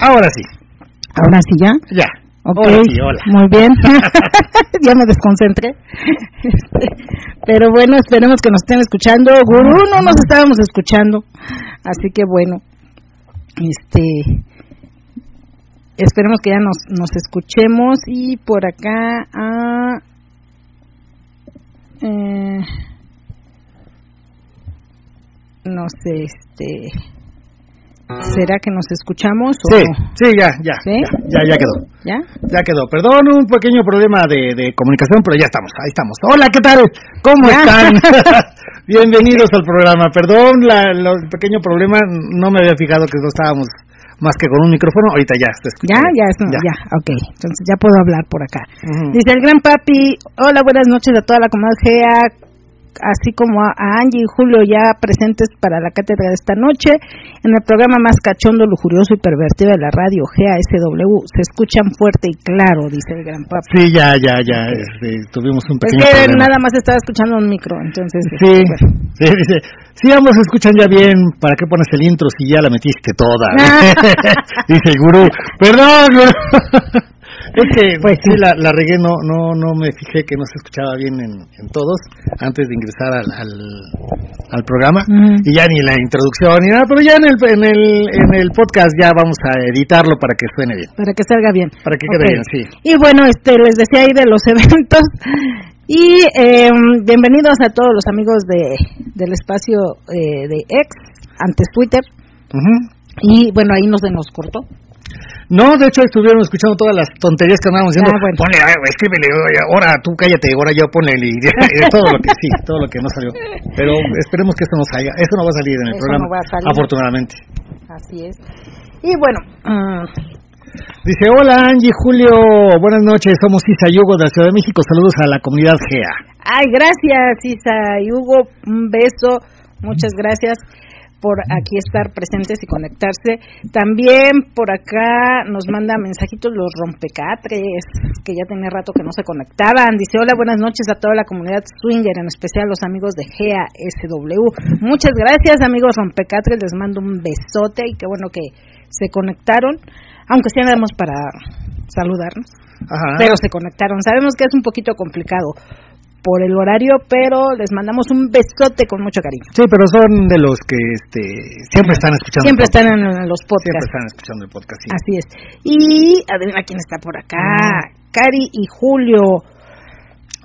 Ahora sí. Ahora sí ya. Ya. Ok, Ahora sí, hola. muy bien. ya me desconcentré. Este, Pero bueno, esperemos que nos estén escuchando. Gurú, no nos estábamos escuchando. Así que bueno, este, esperemos que ya nos, nos escuchemos. Y por acá, ah, eh, no sé, este, ¿será que nos escuchamos? O Sí, no? sí, ya, ya, ¿Sí? ya, ya, ya quedó. ¿Ya? Ya quedó. Perdón, un pequeño problema de, de comunicación, pero ya estamos, ahí estamos. Hola, ¿qué tal? ¿Cómo Ya. están? Bienvenidos al programa. Perdón, la, lo- el pequeño problema, no me había fijado que no estábamos más que con un micrófono. Ahorita ya está Ya, escuchando. ya, es- ya, ok. Entonces ya puedo hablar por acá. Dice el gran papi, hola, buenas noches a toda la comunidad GEA, así como a, Angie y Julio ya presentes para la cátedra de esta noche. En el programa más cachondo, lujurioso y pervertido de la radio GASW, se escuchan fuerte y claro, dice el gran papi. Sí, ya, ya, ya. este, tuvimos un Es pequeño que problema. nada más estaba escuchando un micro, entonces... Sí, bueno. sí, dice, sí, ambos se escuchan ya bien, ¿para qué pones el intro si ya la metiste toda? dice el gurú, perdón, gurú. Es que Pues sí, la, la regué, no, no, no me fijé que no se escuchaba bien en, en todos antes de ingresar al, al, al programa Ujú. y ya ni la introducción ni nada, pero ya en el, en el, en el podcast ya vamos a editarlo para que suene bien, Para que salga bien. para que quede Ok. bien, sí. Y bueno, este les decía ahí de los eventos. Y eh, bienvenidos a todos los amigos de del espacio eh, de X, antes Twitter. Ujú. Y bueno, ahí nos, nos cortó. No, de hecho estuvieron escuchando todas las tonterías que andábamos diciendo. Ah, bueno. Ponle, ah, escríbele, ahora tú cállate, ahora yo ponle y, todo lo que sí, todo lo que no salió. Pero esperemos que esto no salga, eso no va a salir en el Eso programa, no va a salir. afortunadamente. Así es. Y bueno, mm, Dice, hola Angie, Julio, buenas noches, somos Isa y Hugo de la Ciudad de México, saludos a la comunidad GEA. ay, gracias Isa y Hugo, un beso, muchas gracias por aquí estar presentes y conectarse. También por acá nos manda mensajitos los rompecatres, que ya tenía rato que no se conectaban. Dice, hola, buenas noches a toda la comunidad swinger, en especial los amigos de GASW. Muchas gracias, amigos rompecatres, les mando un besote y qué bueno que se conectaron, aunque sea nada más para saludarnos Ajá. pero se conectaron. Sabemos que es un poquito complicado por el horario, pero les mandamos un besote con mucho cariño. Sí, pero son de los que este, siempre están escuchando. Siempre están en, los Siempre podcasts. están escuchando el podcast, sí. Así es. Y adivina quién está por acá. Cari y Julio,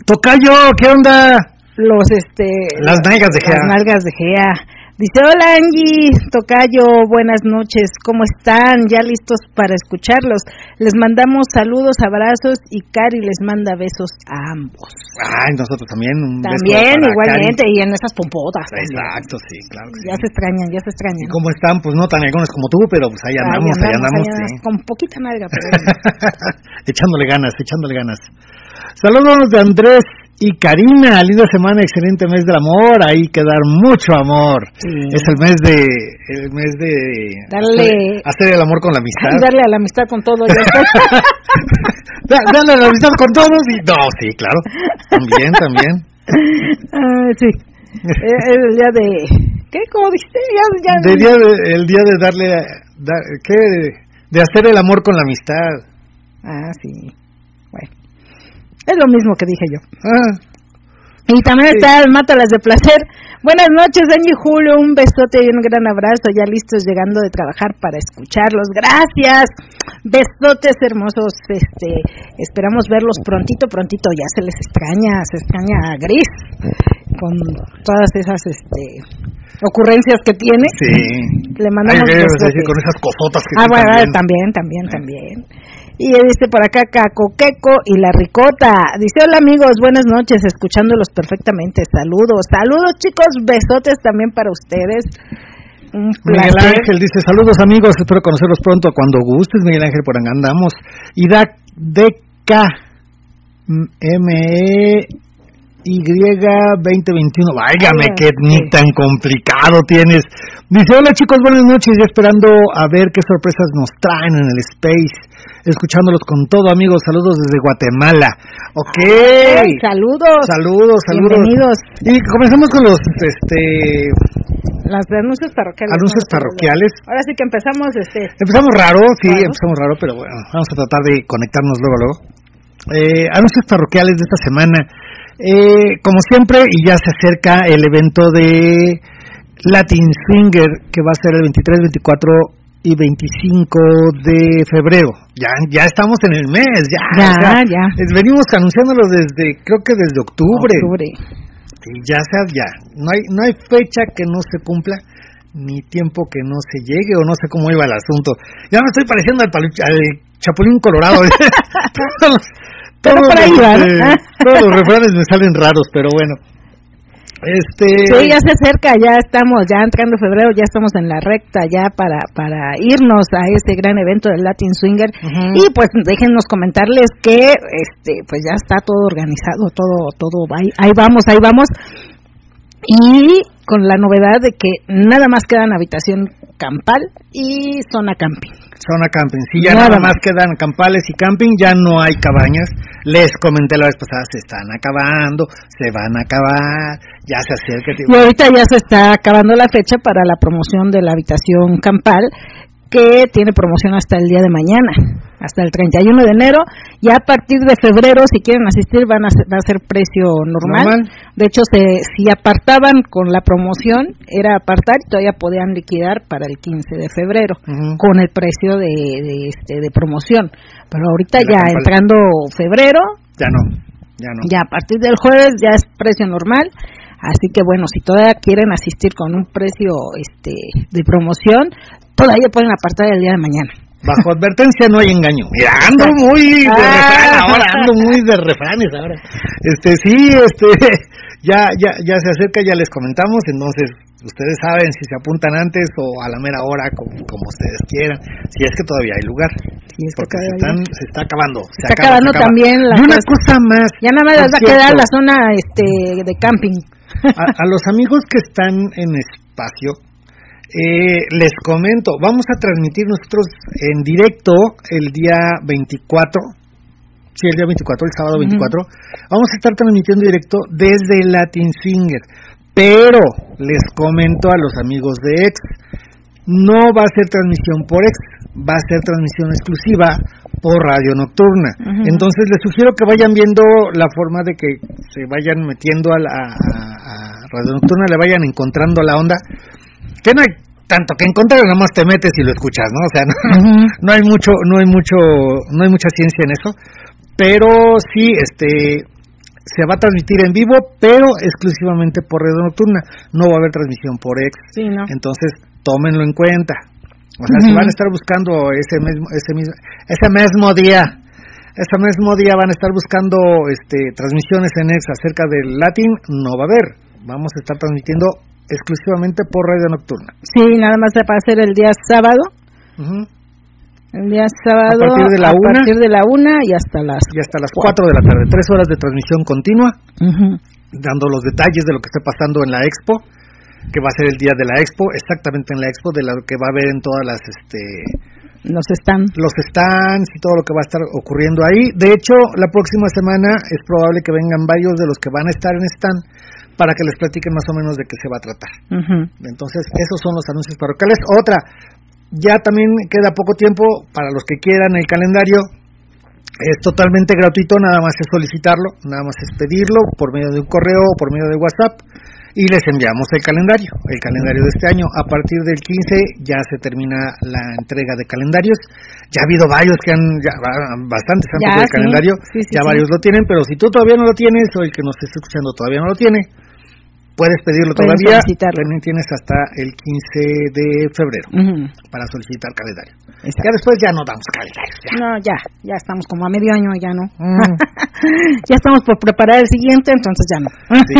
Tocayo, ¿qué onda? los este Las nalgas de Gea. Las nalgas de Gea. Dice, hola Angie, Tocayo, buenas noches, ¿cómo están? ¿Ya listos para escucharlos? Les mandamos saludos, abrazos y Cari les manda besos a ambos. Ay, nosotros también. Un beso También, para igualmente, y en esas pompotas. Cari. también. Exacto, sí, claro que sí. Ya se extrañan, ya se ¿Y extrañan. cómo están? Pues no tan algunos como tú, pero pues ahí andamos, ahí andamos, ahí sí. Con poquita nalga, pero echándole ganas, echándole ganas. Saludos de Andrés y Karina, linda semana, excelente mes del amor, hay que dar mucho amor. Sí. Es el mes de, el mes de Darle- hacer el amor con la amistad. darle a la amistad con todo. Ya está. Da- Darle a la amistad con todos y no, sí, claro, también, también. Ah, sí. Eh, Es el día de... ¿Qué? ¿Cómo dijiste? Ya, ya, De día de- el día de darle, da- ¿qué? De hacer el amor con la amistad. Ah, sí. Bueno. Es lo mismo que dije yo. Ah, Y también Sí. está el Mátalas de Placer. Buenas noches, Angie y Julio. Un besote y un gran abrazo. Ya listos llegando de trabajar para escucharlos. Gracias. Besotes hermosos. Este, esperamos verlos prontito, prontito. Ya se les extraña, se extraña a Gris con todas esas este, ocurrencias que tiene. sí. Le Ay, mandamos ¿qué ibas a besotes. decir con esas cosotas que Ah, bueno, también. también, también, también. Y dice por acá Cacoqueco y la Ricota. Dice, hola amigos, buenas noches, escuchándolos perfectamente. Saludos, saludos chicos, besotes también para ustedes. Un Miguel. Ángel dice, saludos amigos, espero conocerlos pronto cuando gustes, Miguel Ángel, por acá andamos. Y da DK M E Y 2021, váyame que ni tan complicado tienes. Dice, hola chicos, buenas noches, ya esperando a ver qué sorpresas nos traen en el Space, escuchándolos con todo amigos, saludos desde Guatemala. Ok. Ay, saludos. Saludos, saludos. Bienvenidos. Y comenzamos con los, este, Las de anuncios parroquiales. Anuncios parroquiales. Ahora sí que empezamos, este. Empezamos raro, sí, empezamos raro, pero bueno, vamos a tratar de conectarnos luego, luego. Eh, anuncios parroquiales de esta semana. Eh, como siempre, y ya se acerca el evento de Latin Swinger, que va a ser el 23, 24 y 25 de febrero. Ya, ya estamos en el mes, ya. Ya, o sea, ya. es- venimos anunciándolo desde, creo que desde octubre. Octubre. Sí, ya sea, ya. No hay, no hay fecha que no se cumpla, ni tiempo que no se llegue, o no sé cómo iba el asunto. Ya me estoy pareciendo al, al Chapulín Colorado. todos los, Pero por ahí los, va, ¿no? este, todos los refranes me salen raros, pero bueno. Este. Sí, ya se acerca, ya estamos, ya entrando febrero, ya estamos en la recta ya para para irnos a este gran evento del Latin Swinger Ujú. y pues déjenos comentarles que este pues ya está todo organizado, todo todo ahí, ahí vamos, ahí vamos y con la novedad de que nada más quedan habitación campal y zona camping. Zona camping. Si ya Nada nada más quedan campales y camping, ya no hay cabañas. Les comenté la vez pasada, se están acabando, se van a acabar, ya se acerca. Y ahorita ya se está acabando la fecha para la promoción de la habitación campal, que tiene promoción hasta el día de mañana, hasta el 31 de enero. Y a partir de febrero, si quieren asistir, van a ser, va a ser precio normal. Normal. De hecho, se, si apartaban con la promoción, era apartar y todavía podían liquidar para el 15 de febrero con el precio de, de, este, de promoción. Pero ahorita ya campal. entrando febrero, Ya no, ya no. ya a partir del jueves ya es precio normal. Así que bueno, si todavía quieren asistir con un precio este de promoción, todavía pueden apartar el día de mañana. Bajo advertencia no hay engaño. Mira, ando muy de Ah. refrán ahora, ando muy de refranes ahora. Este, sí, este, ya, ya, ya se acerca, ya les comentamos, entonces ustedes saben si se apuntan antes o a la mera hora, como, como ustedes quieran, si es que todavía hay lugar. Es porque se, están, se está acabando. Se, está acaba, acabando se acaba. también la Y una cosa. cosa más. Ya nada más les va a quedar la zona este de camping. a, a los amigos que están en espacio, eh, les comento, vamos a transmitir nosotros en directo el día 24, sí, el día 24, el sábado 24, vamos a estar transmitiendo directo desde Latin Swinger, pero les comento a los amigos de Ex, no va a ser transmisión por Ex, va a ser transmisión exclusiva por Radio Nocturna. Entonces les sugiero que vayan viendo la forma de que se vayan metiendo a, la, a- a Radio Nocturna, le vayan encontrando la onda. Que no hay tanto que encontrar, nada más te metes y lo escuchas, ¿no? O sea, no, no hay mucho, no hay mucho, no hay mucha ciencia en eso, pero sí, este, se va a transmitir en vivo, pero exclusivamente por Radio Nocturna. No va a haber transmisión por Ex. Sí, ¿no? Entonces, tómenlo en cuenta. O sea, si van a estar buscando ese mismo, ese mismo, ese mismo día, ese mismo día van a estar buscando este, transmisiones en ex acerca del Latin, no va a haber. Vamos a estar transmitiendo exclusivamente por radio nocturna. Sí, nada más va a ser el día sábado. El día sábado A partir de la una. partir de la una y hasta las Y hasta las 4 de la tarde, tres horas de transmisión continua, dando los detalles de lo que esté pasando en la expo, que va a ser el día de la expo, exactamente en la expo, de lo que va a haber en todas las este, nos están los stands y todo lo que va a estar ocurriendo ahí. De hecho, la próxima semana es probable que vengan varios de los que van a estar en stand para que les platiquen más o menos de qué se va a tratar. Entonces, esos son los anuncios parroquiales. Otra, ya también queda poco tiempo para los que quieran el calendario. Es totalmente gratuito, nada más es solicitarlo, nada más es pedirlo por medio de un correo o por medio de WhatsApp y les enviamos el calendario, el calendario de este año. A partir del 15 ya se termina la entrega de calendarios. Ya ha habido varios que han, ya, bastantes han pedido el sí. calendario, Sí, sí, ya varios lo tienen, pero si tú todavía no lo tienes o el que nos esté escuchando todavía no lo tiene, puedes pedirlo Pueden todavía. También tienes hasta el 15 de febrero para solicitar calendario. Exacto. Ya después ya no damos calendarios. Ya. No, ya, ya estamos como a medio año, ya no. Mm. ya estamos por preparar el siguiente, entonces ya no. Sí.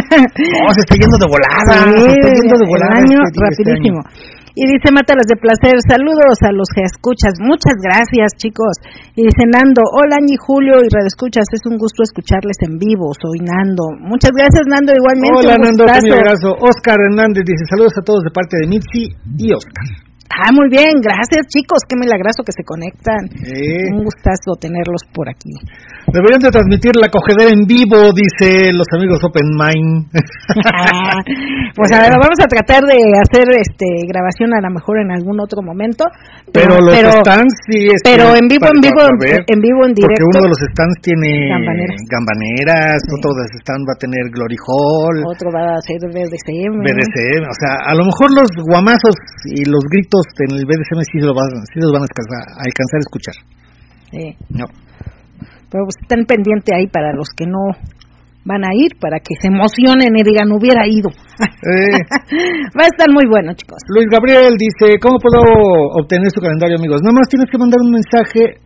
No, se está yendo de volada. Sí, se está yendo de el volada. año este- este rapidísimo. año. Y dice Mátalas de Placer, saludos a los que escuchas, muchas gracias chicos. Y dice Nando, hola Añi Julio y Radio Escuchas, es un gusto escucharles en vivo, soy Nando. Muchas gracias Nando, igualmente. Hola un Nando, un abrazo. Oscar Hernández dice saludos a todos de parte de Mitzi y Oscar. Ah, muy bien, gracias chicos, qué milagroso que se conectan. Un gustazo tenerlos por aquí. Deberían de transmitir la cogedera en vivo, dice los amigos Open Mind. pues a ver, vamos a tratar de hacer este grabación a lo mejor en algún otro momento. Pero, los stands sí. pero en vivo, en vivo, en vivo, en directo. Porque uno de los stands tiene gambaneras, otro de los stands va a tener Glory Hall. Otro va a ser BDCM. BDCM, o sea, a lo mejor los guamazos y los gritos en el BDCM sí, lo van, sí los van a alcanzar, a escuchar. Sí. No. Pero pues están pendientes ahí para los que no van a ir, para que se emocionen y digan, hubiera ido. Eh. Va a estar muy bueno, chicos. Luis Gabriel dice, ¿cómo puedo obtener su calendario, amigos? Nada más tienes que mandar un mensaje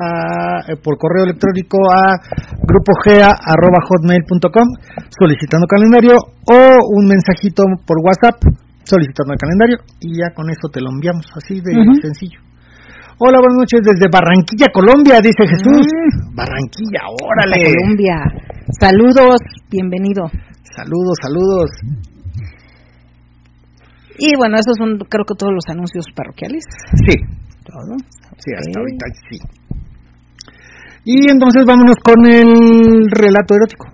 a, eh, por correo electrónico a grupogea.hotmail.com solicitando calendario o un mensajito por WhatsApp solicitando el calendario y ya con eso te lo enviamos, así de sencillo. Hola, buenas noches desde Barranquilla, Colombia, dice Jesús. Mm. Barranquilla, órale. Colombia. Saludos, bienvenido. Saludos, saludos. Y bueno, esos son creo que todos los anuncios parroquiales. Sí. Todo. Sí, hasta ahorita sí. Y entonces vámonos con el relato erótico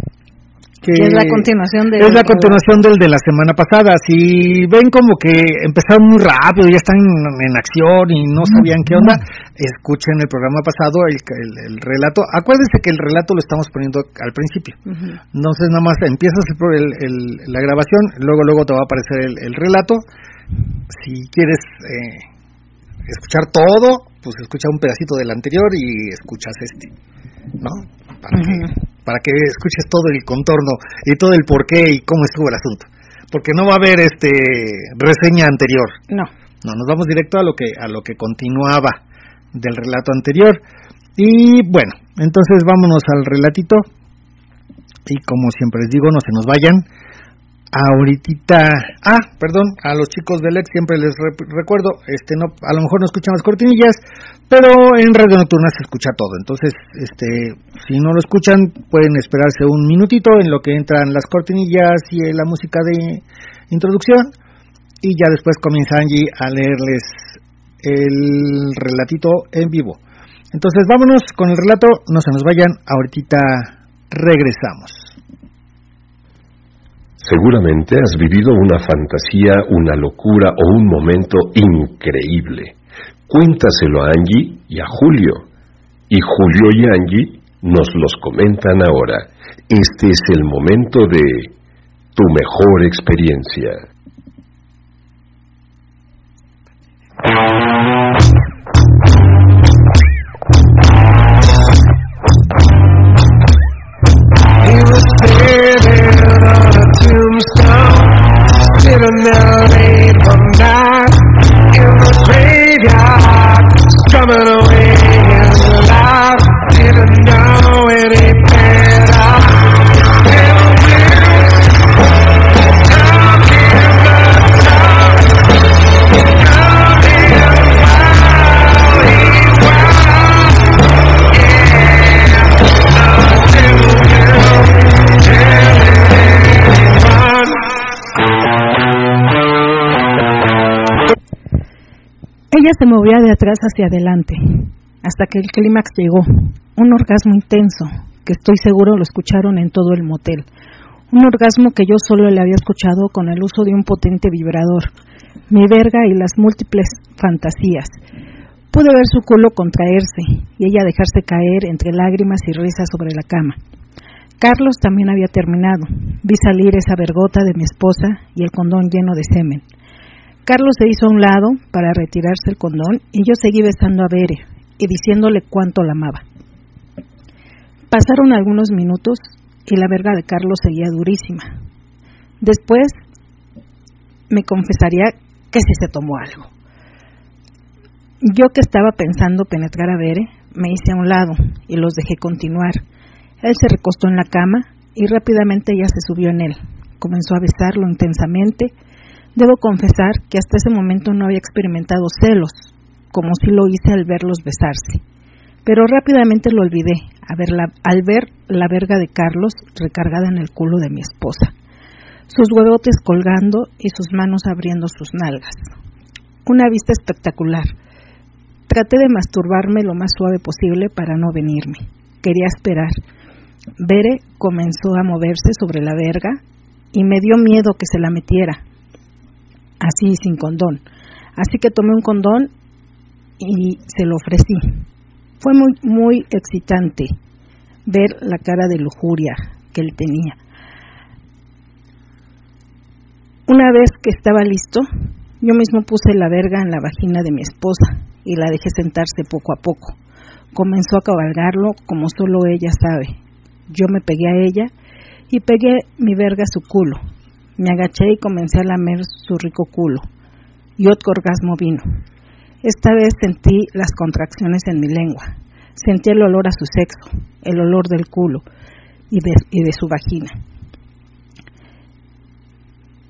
es la continuación de es la continuación del de la semana pasada. Si ven como que empezaron muy rápido ya están en, acción y no sabían qué onda escuchen el programa pasado el, el, relato. Acuérdense que el relato lo estamos poniendo al principio. Entonces nada más empiezas el, la grabación luego luego te va a aparecer el, relato. Si quieres eh, escuchar todo pues escucha un pedacito del anterior y escuchas este no para para que escuches todo el contorno y todo el porqué y cómo estuvo el asunto. Porque no va a haber este reseña anterior. No. No, nos vamos directo a lo que a lo que continuaba del relato anterior. Y bueno, entonces vámonos al relatito. Y como siempre les digo, no se nos vayan ahorita, ah, perdón, a los chicos del ex siempre les recuerdo, este no, a lo mejor no escuchan las cortinillas, pero en Radio Nocturna se escucha todo, entonces, este, si no lo escuchan, pueden esperarse un minutito en lo que entran las cortinillas y la música de introducción, y ya después comienza Angie a leerles el relatito en vivo. Entonces vámonos con el relato, no se nos vayan, ahorita regresamos. Seguramente has vivido una fantasía, una locura o un momento increíble. Cuéntaselo a Angie y a Julio. Y Julio y Angie nos los comentan ahora. Este es el momento de tu mejor experiencia. coming away. Ella se movía de atrás hacia adelante, hasta que el clímax llegó, un orgasmo intenso, que estoy seguro lo escucharon en todo el motel, un orgasmo que yo solo le había escuchado con el uso de un potente vibrador, mi verga y las múltiples fantasías. Pude ver su culo contraerse y ella dejarse caer entre lágrimas y risas sobre la cama. Carlos también había terminado. Vi salir esa vergota de mi esposa y el condón lleno de semen. Carlos se hizo a un lado para retirarse el condón y yo seguí besando a Bere y diciéndole cuánto la amaba. Pasaron algunos minutos y la verga de Carlos seguía durísima. Después me confesaría que sí se tomó algo. Yo que estaba pensando penetrar a Bere, me hice a un lado y los dejé continuar. Él se recostó en la cama y rápidamente ella se subió en él. Comenzó a besarlo intensamente Debo confesar que hasta ese momento no había experimentado celos, como si lo hice al verlos besarse. Pero rápidamente lo olvidé al ver la verga de Carlos recargada en el culo de mi esposa, sus huevotes colgando y sus manos abriendo sus nalgas. una vista espectacular. Traté de masturbarme lo más suave posible para no venirme. Quería esperar. Bere comenzó a moverse sobre la verga y me dio miedo que se la metiera, así sin condón. Así que tomé un condón y se lo ofrecí. Fue muy, muy excitante ver la cara de lujuria que él tenía. Una vez que estaba listo, yo mismo puse la verga en la vagina de mi esposa y la dejé sentarse poco a poco. Comenzó a cabalgarlo como solo ella sabe. Yo me pegué a ella y pegué mi verga a su culo. Me agaché y comencé a lamer su rico culo. Y otro orgasmo vino. Esta vez sentí las contracciones en mi lengua. Sentí el olor a su sexo, el olor del culo y de, su vagina.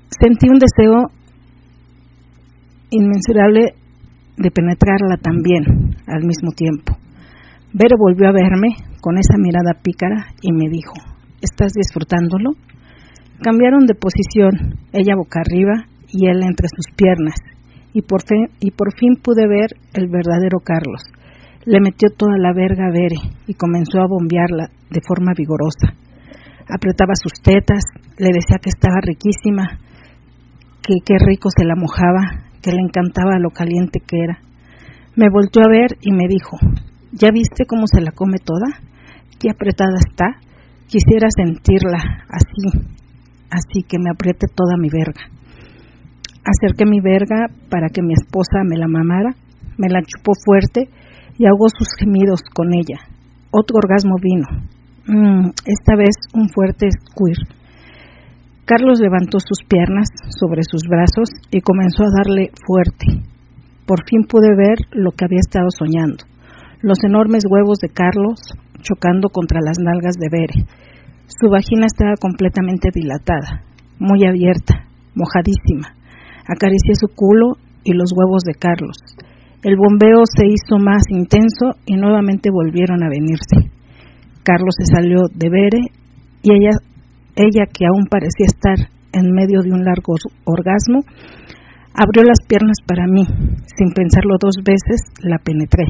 Sentí un deseo inmensurable de penetrarla también al mismo tiempo. Vero volvió a verme con esa mirada pícara y me dijo, ¿estás disfrutándolo? Cambiaron de posición, ella boca arriba y él entre sus piernas, y por, fin, y por fin pude ver el verdadero Carlos. Le metió toda la verga a Bere y comenzó a bombearla de forma vigorosa. Apretaba sus tetas, le decía que estaba riquísima, que qué rico se la mojaba, que le encantaba lo caliente que era. Me volteó a ver y me dijo, ¿ya viste cómo se la come toda? ¿Qué apretada está? Quisiera sentirla así, así que me apriete toda mi verga. Acerqué mi verga para que mi esposa me la mamara, me la chupó fuerte y ahogó sus gemidos con ella. Otro orgasmo vino, mm, esta vez un fuerte squirt. Carlos levantó sus piernas sobre sus brazos y comenzó a darle fuerte. Por fin pude ver lo que había estado soñando. Los enormes huevos de Carlos chocando contra las nalgas de Bere. Su vagina estaba completamente dilatada, muy abierta, mojadísima. Acaricié su culo y los huevos de Carlos. El bombeo se hizo más intenso y nuevamente volvieron a venirse. Carlos se salió de Bere y ella ella, que aún parecía estar en medio de un largo orgasmo, abrió las piernas para mí. Sin pensarlo dos veces, la penetré.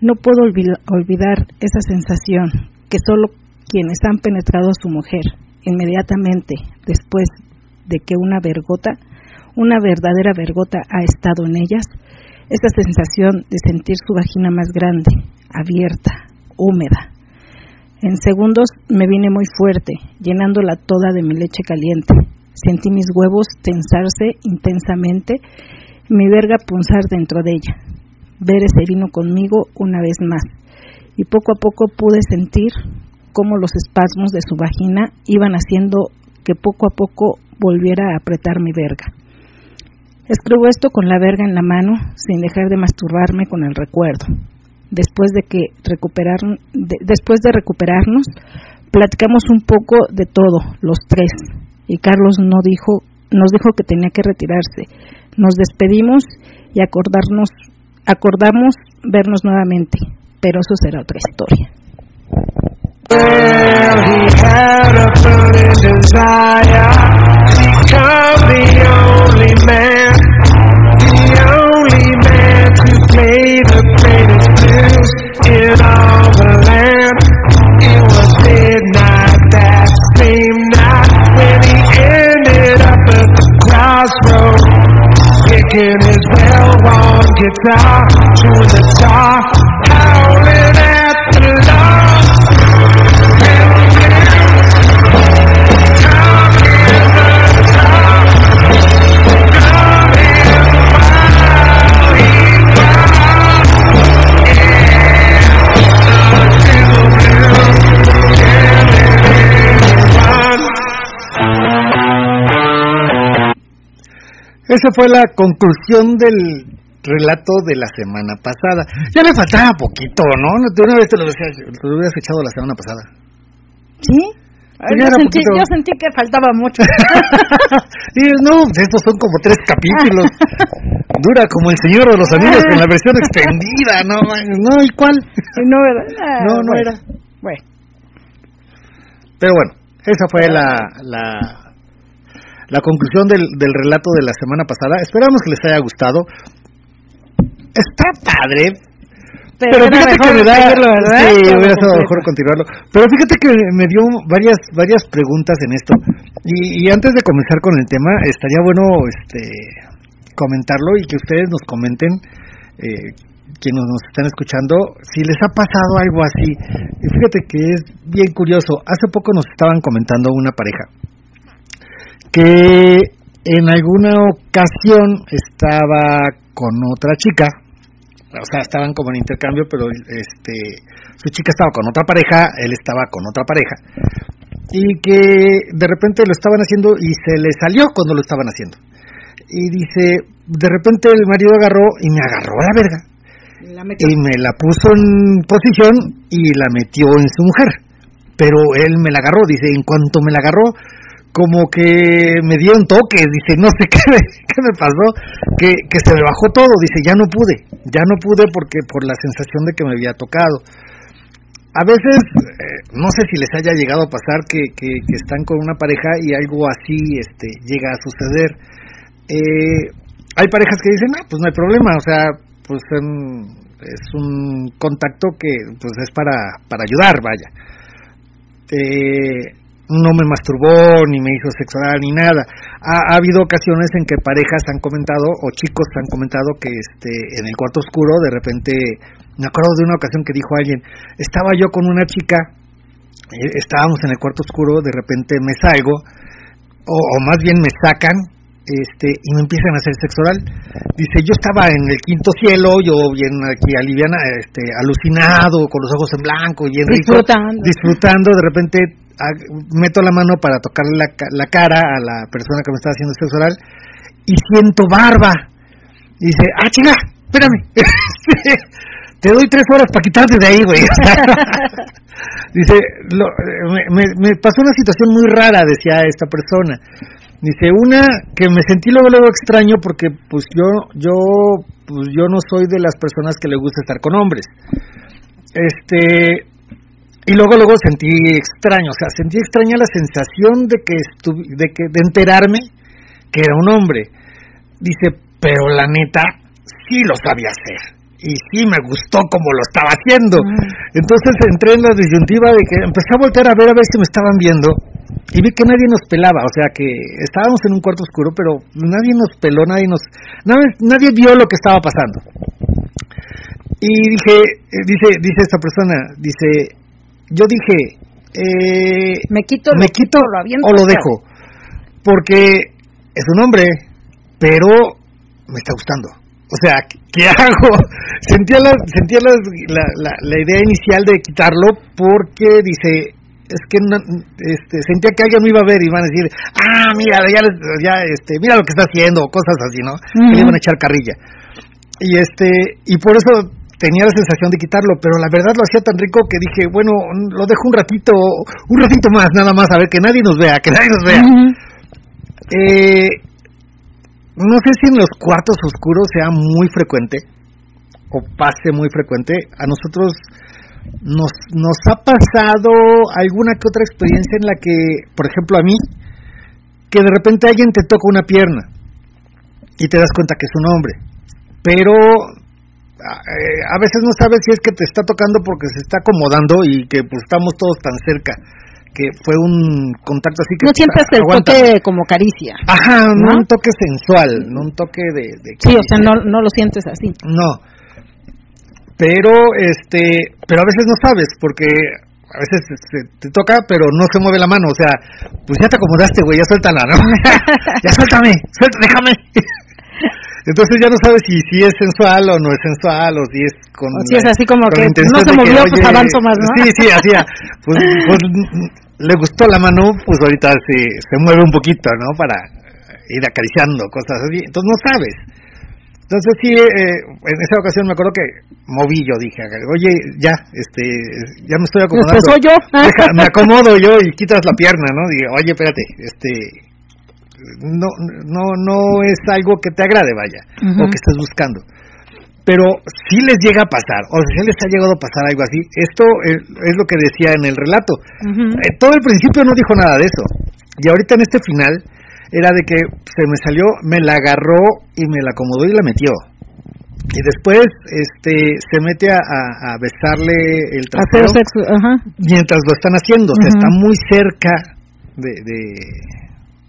No puedo olvidar esa sensación que solo quienes han penetrado a su mujer inmediatamente después de que una vergota, una verdadera vergota ha estado en ellas, esa sensación de sentir su vagina más grande, abierta, húmeda, en segundos me vine muy fuerte, llenándola toda de mi leche caliente. Sentí mis huevos tensarse intensamente mi verga punzar dentro de ella. Bere se vino conmigo una vez más y poco a poco pude sentir cómo los espasmos de su vagina iban haciendo que poco a poco volviera a apretar mi verga. Escribo esto con la verga en la mano sin dejar de masturbarme con el recuerdo después de que después de recuperarnos, platicamos un poco de todo, los tres, y Carlos no dijo, nos dijo que tenía que retirarse. Nos despedimos y acordarnos, acordamos vernos nuevamente, pero eso será otra historia. Well, he had a burning desire to become the only man, the only man to play the greatest blues in all the land. It was midnight that same night when he ended up at the crossroads, picking his well-worn guitar to the top. Esa fue la conclusión del relato de la semana pasada. Ya me faltaba poquito, ¿no? De una vez te lo, hubieras echado la semana pasada. ¿Sí? yo, sentí, yo, sentí, que faltaba mucho. y no, estos son como tres capítulos. Dura como el Señor de los Anillos en la versión extendida, ¿no? No, ¿y cuál? No, era. no, no era. Bueno. Pero bueno, esa fue la, la la conclusión del, del, relato de la semana pasada. Esperamos que les haya gustado. está padre, Pero, fíjate que me da ¿verdad? sí, hubiera estado mejor continuarlo pero fíjate que me dio varias varias preguntas en esto y, y antes de comenzar con el tema estaría bueno este comentarlo y que ustedes nos comenten eh, quienes nos están escuchando si les ha pasado algo así y fíjate que es bien curioso hace poco nos estaban comentando una pareja que en alguna ocasión estaba con otra chica o sea, estaban como en intercambio, pero este, su chica estaba con otra pareja, él estaba con otra pareja, y que de repente lo estaban haciendo y se le salió cuando lo estaban haciendo. Y dice, de repente el marido agarró y me agarró a la verga, La y me la puso en posición y la metió en su mujer. Pero él me la agarró, dice, en cuanto me la agarró, como que me dio un toque, dice, no sé qué, me- qué me pasó, que, que se me bajó todo, dice, ya no pude, ya no pude porque por la sensación de que me había tocado. A veces, eh, no sé si les haya llegado a pasar que, que, están con una pareja y algo así este, llega a suceder. Eh, hay parejas que dicen, ah, pues no hay problema, o sea, pues es un contacto que pues es para, para ayudar, vaya. Eh, no me masturbó, ni me hizo sexo oral, ni nada. Ha, ha habido ocasiones en que parejas han comentado, o chicos han comentado que este, en el cuarto oscuro, de repente, me acuerdo de una ocasión que dijo alguien, estaba yo con una chica, eh, estábamos en el cuarto oscuro, de repente me salgo, o, o más bien me sacan, este, y me empiezan a hacer sexo oral. Dice, yo estaba en el quinto cielo, yo bien aquí aliviana, este, alucinado, con los ojos en blanco, bien rico, Disfrutando. disfrutando, de repente meto la mano para tocarle la, la cara a la persona que me estaba haciendo sexo oral y siento barba. Dice, ah, chinga, espérame. Te doy tres horas para quitarte de ahí, güey. Dice, lo- me, me- me pasó una situación muy rara, decía esta persona. Dice, una que me sentí luego, luego extraño porque pues yo, yo, pues yo no soy de las personas que le gusta estar con hombres. Este, y luego luego sentí extraño, o sea, sentí extraña la sensación de que estu- de que de enterarme que era un hombre. Dice, pero la neta sí lo sabía hacer y sí me gustó como lo estaba haciendo. Entonces entré en la disyuntiva de que empecé a voltear a ver a ver si me estaban viendo y vi que nadie nos pelaba, o sea que estábamos en un cuarto oscuro, pero nadie nos peló, nadie nos nadie, nadie vio lo que estaba pasando. Y dije, eh, dice dice esta persona, dice, yo dije, eh, Me quito, me quito lo aviento, o lo dejo, porque es un hombre, pero me está gustando. O sea, ¿qué hago? Sentía la, sentía la, la, la- idea inicial de quitarlo porque dice, es que no- este, sentía que alguien me iba a ver y iban a decir, ah, mira, ya, ya este, mira lo que está haciendo, o cosas así, ¿no? Que le iban a echar carrilla. Y este, y por eso tenía la sensación de quitarlo, pero la verdad lo hacía tan rico que dije, bueno, lo dejo un ratito, un ratito más, nada más, a ver, que nadie nos vea, que nadie nos vea. Eh, no sé si en los cuartos oscuros sea muy frecuente o pase muy frecuente. A nosotros nos, nos ha pasado alguna que otra experiencia en la que, por ejemplo, a mí, que de repente alguien te toca una pierna y te das cuenta que es un hombre, pero eh, a veces no sabes si es que te está tocando porque se está acomodando y que pues estamos todos tan cerca que fue un contacto así que No siempre es el aguanta. toque como caricia. Ajá, no, ¿No? un toque sensual, no un toque de... de Sí, o sea, no, no lo sientes así. No. Pero, este, pero a veces no sabes, porque a veces se- te toca, pero no se mueve la mano, o sea, pues ya te acomodaste, güey, ya suéltala, ¿no? ya suéltame, suéltame, déjame. Entonces ya no sabes si, si es sensual o no es sensual, o si es con... O si es así como que no se de que, movió, pues oye, avanzo más, ¿no? Sí, sí, así, pues, pues le gustó la mano, pues ahorita se, se mueve un poquito, ¿no? Para ir acariciando, cosas así. Entonces no sabes. Entonces sí, eh, en esa ocasión me acuerdo que moví yo, dije, oye, ya, este, ya me estoy acomodando. Pues soy yo. Deja- me acomodo yo y quitas la pierna, ¿no? Digo, oye, espérate, este, no, no, no es algo que te agrade, vaya, o que estés buscando. Pero si les llega a pasar, o si les ha llegado a pasar algo así, esto es, es lo que decía en el relato. Eh, todo el principio no dijo nada de eso. Y ahorita en este final era de que se me salió, me la agarró y me la acomodó y la metió. y después este se mete a, a- a besarle el trasero mientras lo están haciendo, o sea, está muy cerca de, de,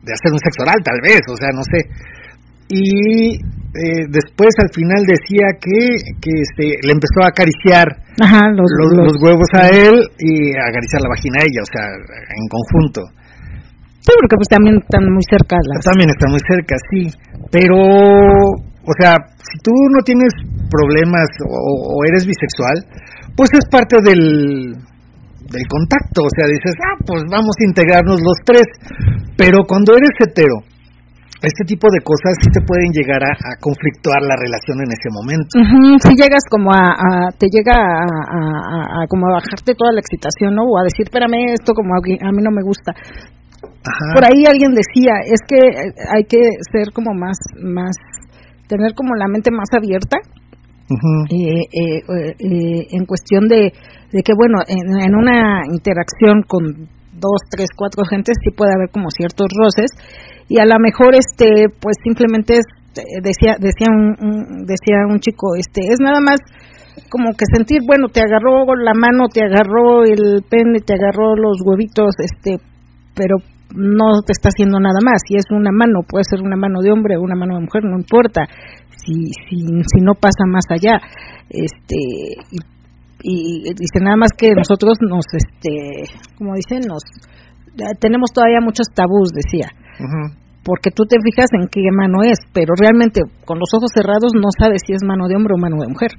de hacer un sexo oral, tal vez, o sea, no sé. Y eh, después al final decía que, que este, le empezó a acariciar Ajá, los, los, los- los huevos a él y a acariciar la vagina a ella, o sea, en conjunto. Sí, porque pues también están muy cerca las... También está muy cerca, sí, pero, o sea, si tú no tienes problemas o, o eres bisexual, pues es parte del, del contacto, o sea, dices, ah, pues vamos a integrarnos los tres, pero cuando eres hetero, este tipo de cosas sí te pueden llegar a, a conflictuar la relación en ese momento. Ujú, si llegas como a, a- te llega a, a- a- a como a bajarte toda la excitación, ¿no? O a decir, espérame, esto como a, a mí no me gusta. Ajá. Por ahí alguien decía, es que eh, hay que ser como más, más, tener como la mente más abierta eh, eh, eh, eh, en cuestión de, de que, bueno, en, en una interacción con dos, tres, cuatro gentes sí puede haber como ciertos roces y a lo mejor este, pues simplemente es, eh, decía, decía un, un- decía un chico, este, es nada más como que sentir, bueno, te agarró la mano, te agarró el pene, te agarró los huevitos, este, pero no te está haciendo nada más. Si es una mano, puede ser una mano de hombre o una mano de mujer, no importa. Si, si, si no pasa más allá. Este, y, y dice nada más que nosotros nos, este, como dicen, nos, tenemos todavía muchos tabús, decía. Porque tú te fijas en qué mano es, pero realmente con los ojos cerrados no sabes si es mano de hombre o mano de mujer.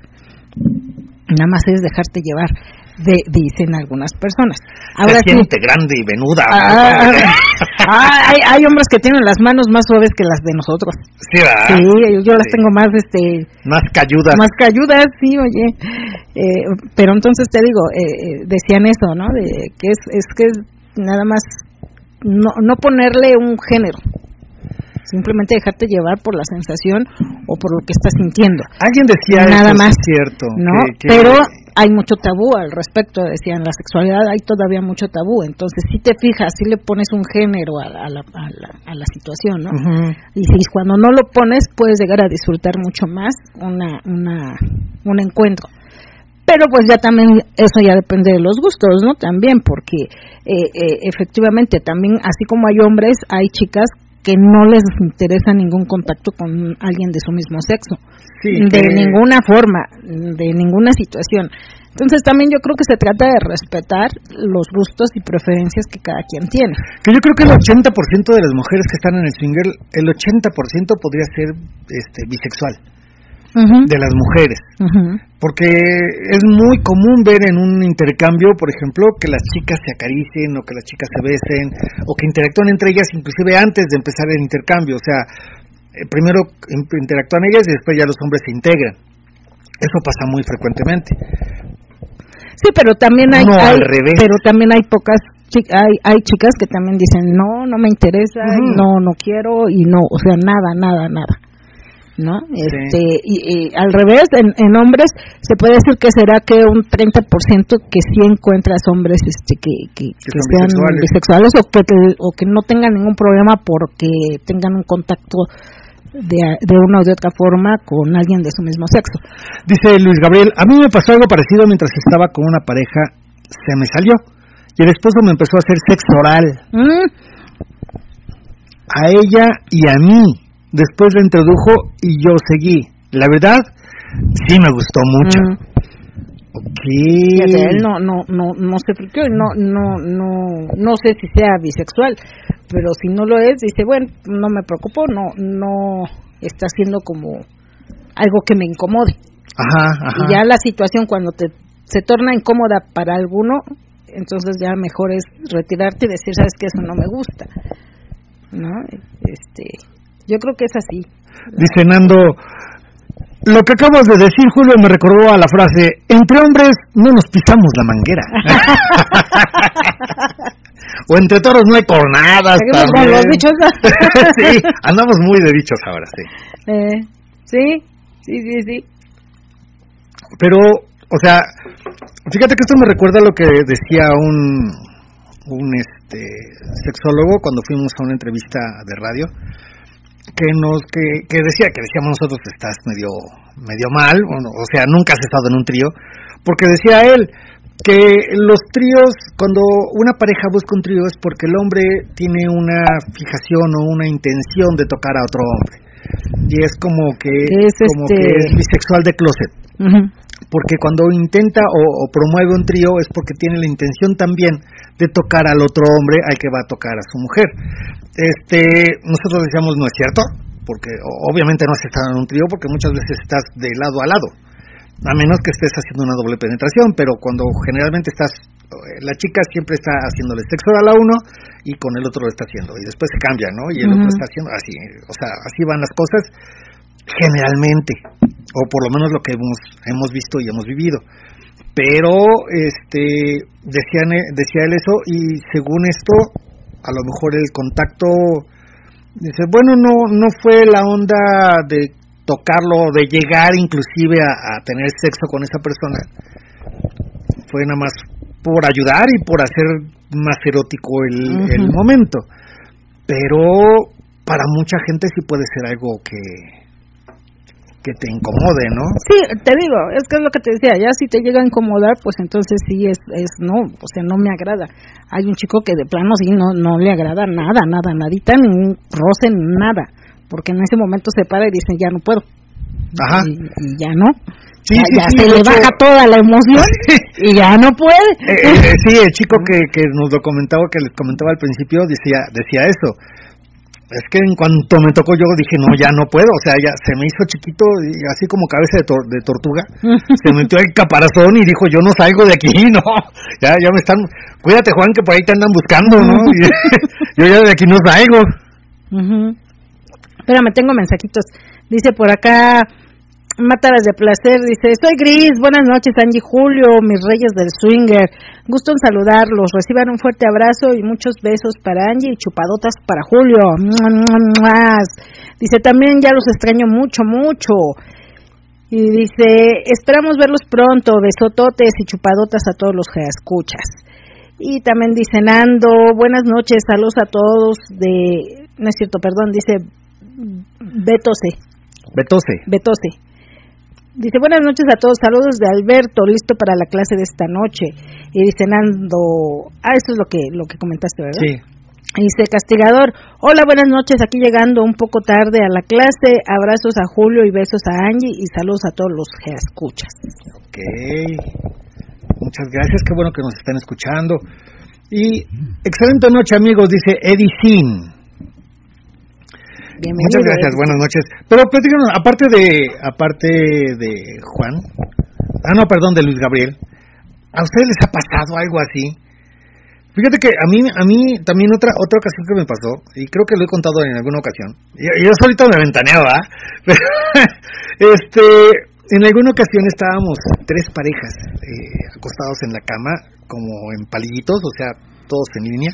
Nada más es dejarte llevar, de, dicen algunas personas. Ahora Se sí, siente grande y venuda. Ah, ah, hay, hay hombres que tienen las manos más suaves que las de nosotros. sí, ¿verdad? Sí, yo, yo las Sí. tengo más, este, Más cayudas. más que ayudas, sí, oye. Eh, pero entonces te digo, eh, eh, decían eso, ¿no? De que es, es que es nada más no, no ponerle un género. Simplemente dejarte llevar por la sensación o por lo que estás sintiendo. Alguien decía Nada eso, sí más. es cierto. ¿no? que- que- Pero hay mucho tabú al respecto, decían, la sexualidad hay todavía mucho tabú, entonces si te fijas, si le pones un género a, a la, a, la, a la situación, ¿no? Y si cuando no lo pones puedes llegar a disfrutar mucho más una, una, un encuentro. Pero pues ya también eso ya depende de los gustos, ¿no? También porque eh, eh, efectivamente también así como hay hombres, hay chicas que no les interesa ningún contacto con alguien de su mismo sexo Sí, de ninguna forma, de ninguna situación. Entonces también yo creo que se trata de respetar los gustos y preferencias que cada quien tiene. Que yo creo que el 80% de las mujeres que están en el swinger, el 80% podría ser este bisexual, De las mujeres. Porque es muy común ver en un intercambio, por ejemplo, que las chicas se acaricien o que las chicas se besen o que interactúan entre ellas inclusive antes de empezar el intercambio. O sea, eh, primero in- interactúan ellas y después ya los hombres se integran. Eso pasa muy frecuentemente. Sí, pero también hay, No, hay- al revés. pero también hay pocas hay hay chicas que también dicen no, no me interesa, no, no quiero y no, o sea, nada, nada, nada. ¿No? Este, y, y al revés, en, en hombres se puede decir que será que un 30% que sí encuentras hombres este que, que, Que sean bisexuales. bisexuales o que, o que no tengan ningún problema porque tengan un contacto de, de una o de otra forma con alguien de su mismo sexo. Dice Luis Gabriel, a mí me pasó algo parecido mientras estaba con una pareja, se me salió. Y el esposo me empezó a hacer sexo oral Mm, a ella y a mí. Después la introdujo y yo seguí. La verdad, sí me gustó mucho. mm. Él no, no, no, no se friqueó y no, no, no, no sé si sea bisexual, pero si no lo es, dice, bueno, no me preocupo, no, no está haciendo como algo que me incomode. Ajá, ajá. Y ya la situación cuando te se torna incómoda para alguno, entonces ya mejor es retirarte y decir, sabes que eso no me gusta, ¿no? Este, yo creo que es así. Dice Nando, lo que acabas de decir, Julio, me recordó a la frase, entre hombres no nos pisamos la manguera. o entre toros no hay cornadas. También. los dichos. sí, andamos muy de dichos ahora, sí. Eh, sí, sí, sí, sí. Pero, o sea, fíjate que esto me recuerda a lo que decía un, un este, sexólogo cuando fuimos a una entrevista de radio. Que nos que, que decía que decíamos nosotros estás medio medio mal o, sea nunca has estado en un trío porque decía él que los tríos cuando una pareja busca un trío es porque el hombre tiene una fijación o una intención de tocar a otro hombre y es como que Es como este- que es bisexual de closet. Porque cuando intenta o, o promueve un trío es porque tiene la intención también de tocar al otro hombre al que va a tocar a su mujer. Este, nosotros decíamos no es cierto, porque obviamente no has estado en un trío porque muchas veces estás de lado a lado, a menos que estés haciendo una doble penetración, pero cuando generalmente estás eh, la chica siempre está haciéndole sexo a uno y con el otro lo está haciendo y después se cambia, ¿no? Y el otro está haciendo así, o sea, así van las cosas generalmente o por lo menos lo que hemos hemos visto y hemos vivido. Pero este decían decía él eso y según esto a lo mejor el contacto dice bueno no no fue la onda de tocarlo de llegar inclusive a, a tener sexo con esa persona. Fue nada más por ayudar y por hacer más erótico el, el momento. Pero para mucha gente sí puede ser algo que que te incomode, ¿no? Sí, te digo, es que es lo que te decía, ya si te llega a incomodar, pues entonces sí es, es no, o sea, no me agrada. Hay un chico que de plano sí no, no le agrada nada, nada, nadita, ni un roce, nada, porque en ese momento se para y dice, ya no puedo. Ajá. Y, y ya no. Sí, ya sí, ya sí, se le hecho- baja toda la emoción y ya no puede. Eh, eh, sí, el chico que, que nos lo comentaba, que les comentaba al principio, decía, decía eso. Es que en cuanto me tocó yo dije, no, ya no puedo, o sea, ya se me hizo chiquito, y así como cabeza de, tor- de tortuga, se metió el caparazón y dijo, yo no salgo de aquí, no, ya, ya me están, cuídate Juan, que por ahí te andan buscando, ¿no? Y yo ya de aquí no salgo. Ujú. Espérame, tengo mensajitos. Dice por acá, Mátalas de placer, dice, soy Gris, buenas noches Angie Julio, mis reyes del swinger, gusto en saludarlos, reciban un fuerte abrazo y muchos besos para Angie y chupadotas para Julio. Dice, también ya los extraño mucho, mucho. Y dice, esperamos verlos pronto, besototes y chupadotas a todos los que escuchas. Y también dice Nando, buenas noches, saludos a todos de, no es cierto, perdón, dice Betose, Betose. Betose. Dice, buenas noches a todos, saludos de Alberto, listo para la clase de esta noche. Y dice Nando, ah, eso es lo que, lo que comentaste, ¿verdad? Sí. Y dice Castigador, hola, buenas noches, aquí llegando un poco tarde a la clase, abrazos a Julio y besos a Angie y saludos a todos los que escuchas. Ok. Muchas gracias, qué bueno que nos están escuchando. Y excelente noche, amigos, dice Eddie Sin. Bienvenido. Muchas gracias, buenas noches. Pero platícanos, aparte de aparte de Juan, ah no, perdón, de Luis Gabriel, ¿a ustedes les ha pasado algo así? Fíjate que a mí a mí también otra otra ocasión que me pasó y creo que lo he contado en alguna ocasión. Yo solito me ventaneaba, Pero, este, en alguna ocasión estábamos tres parejas eh, acostados en la cama como en palillitos, o sea, todos en línea.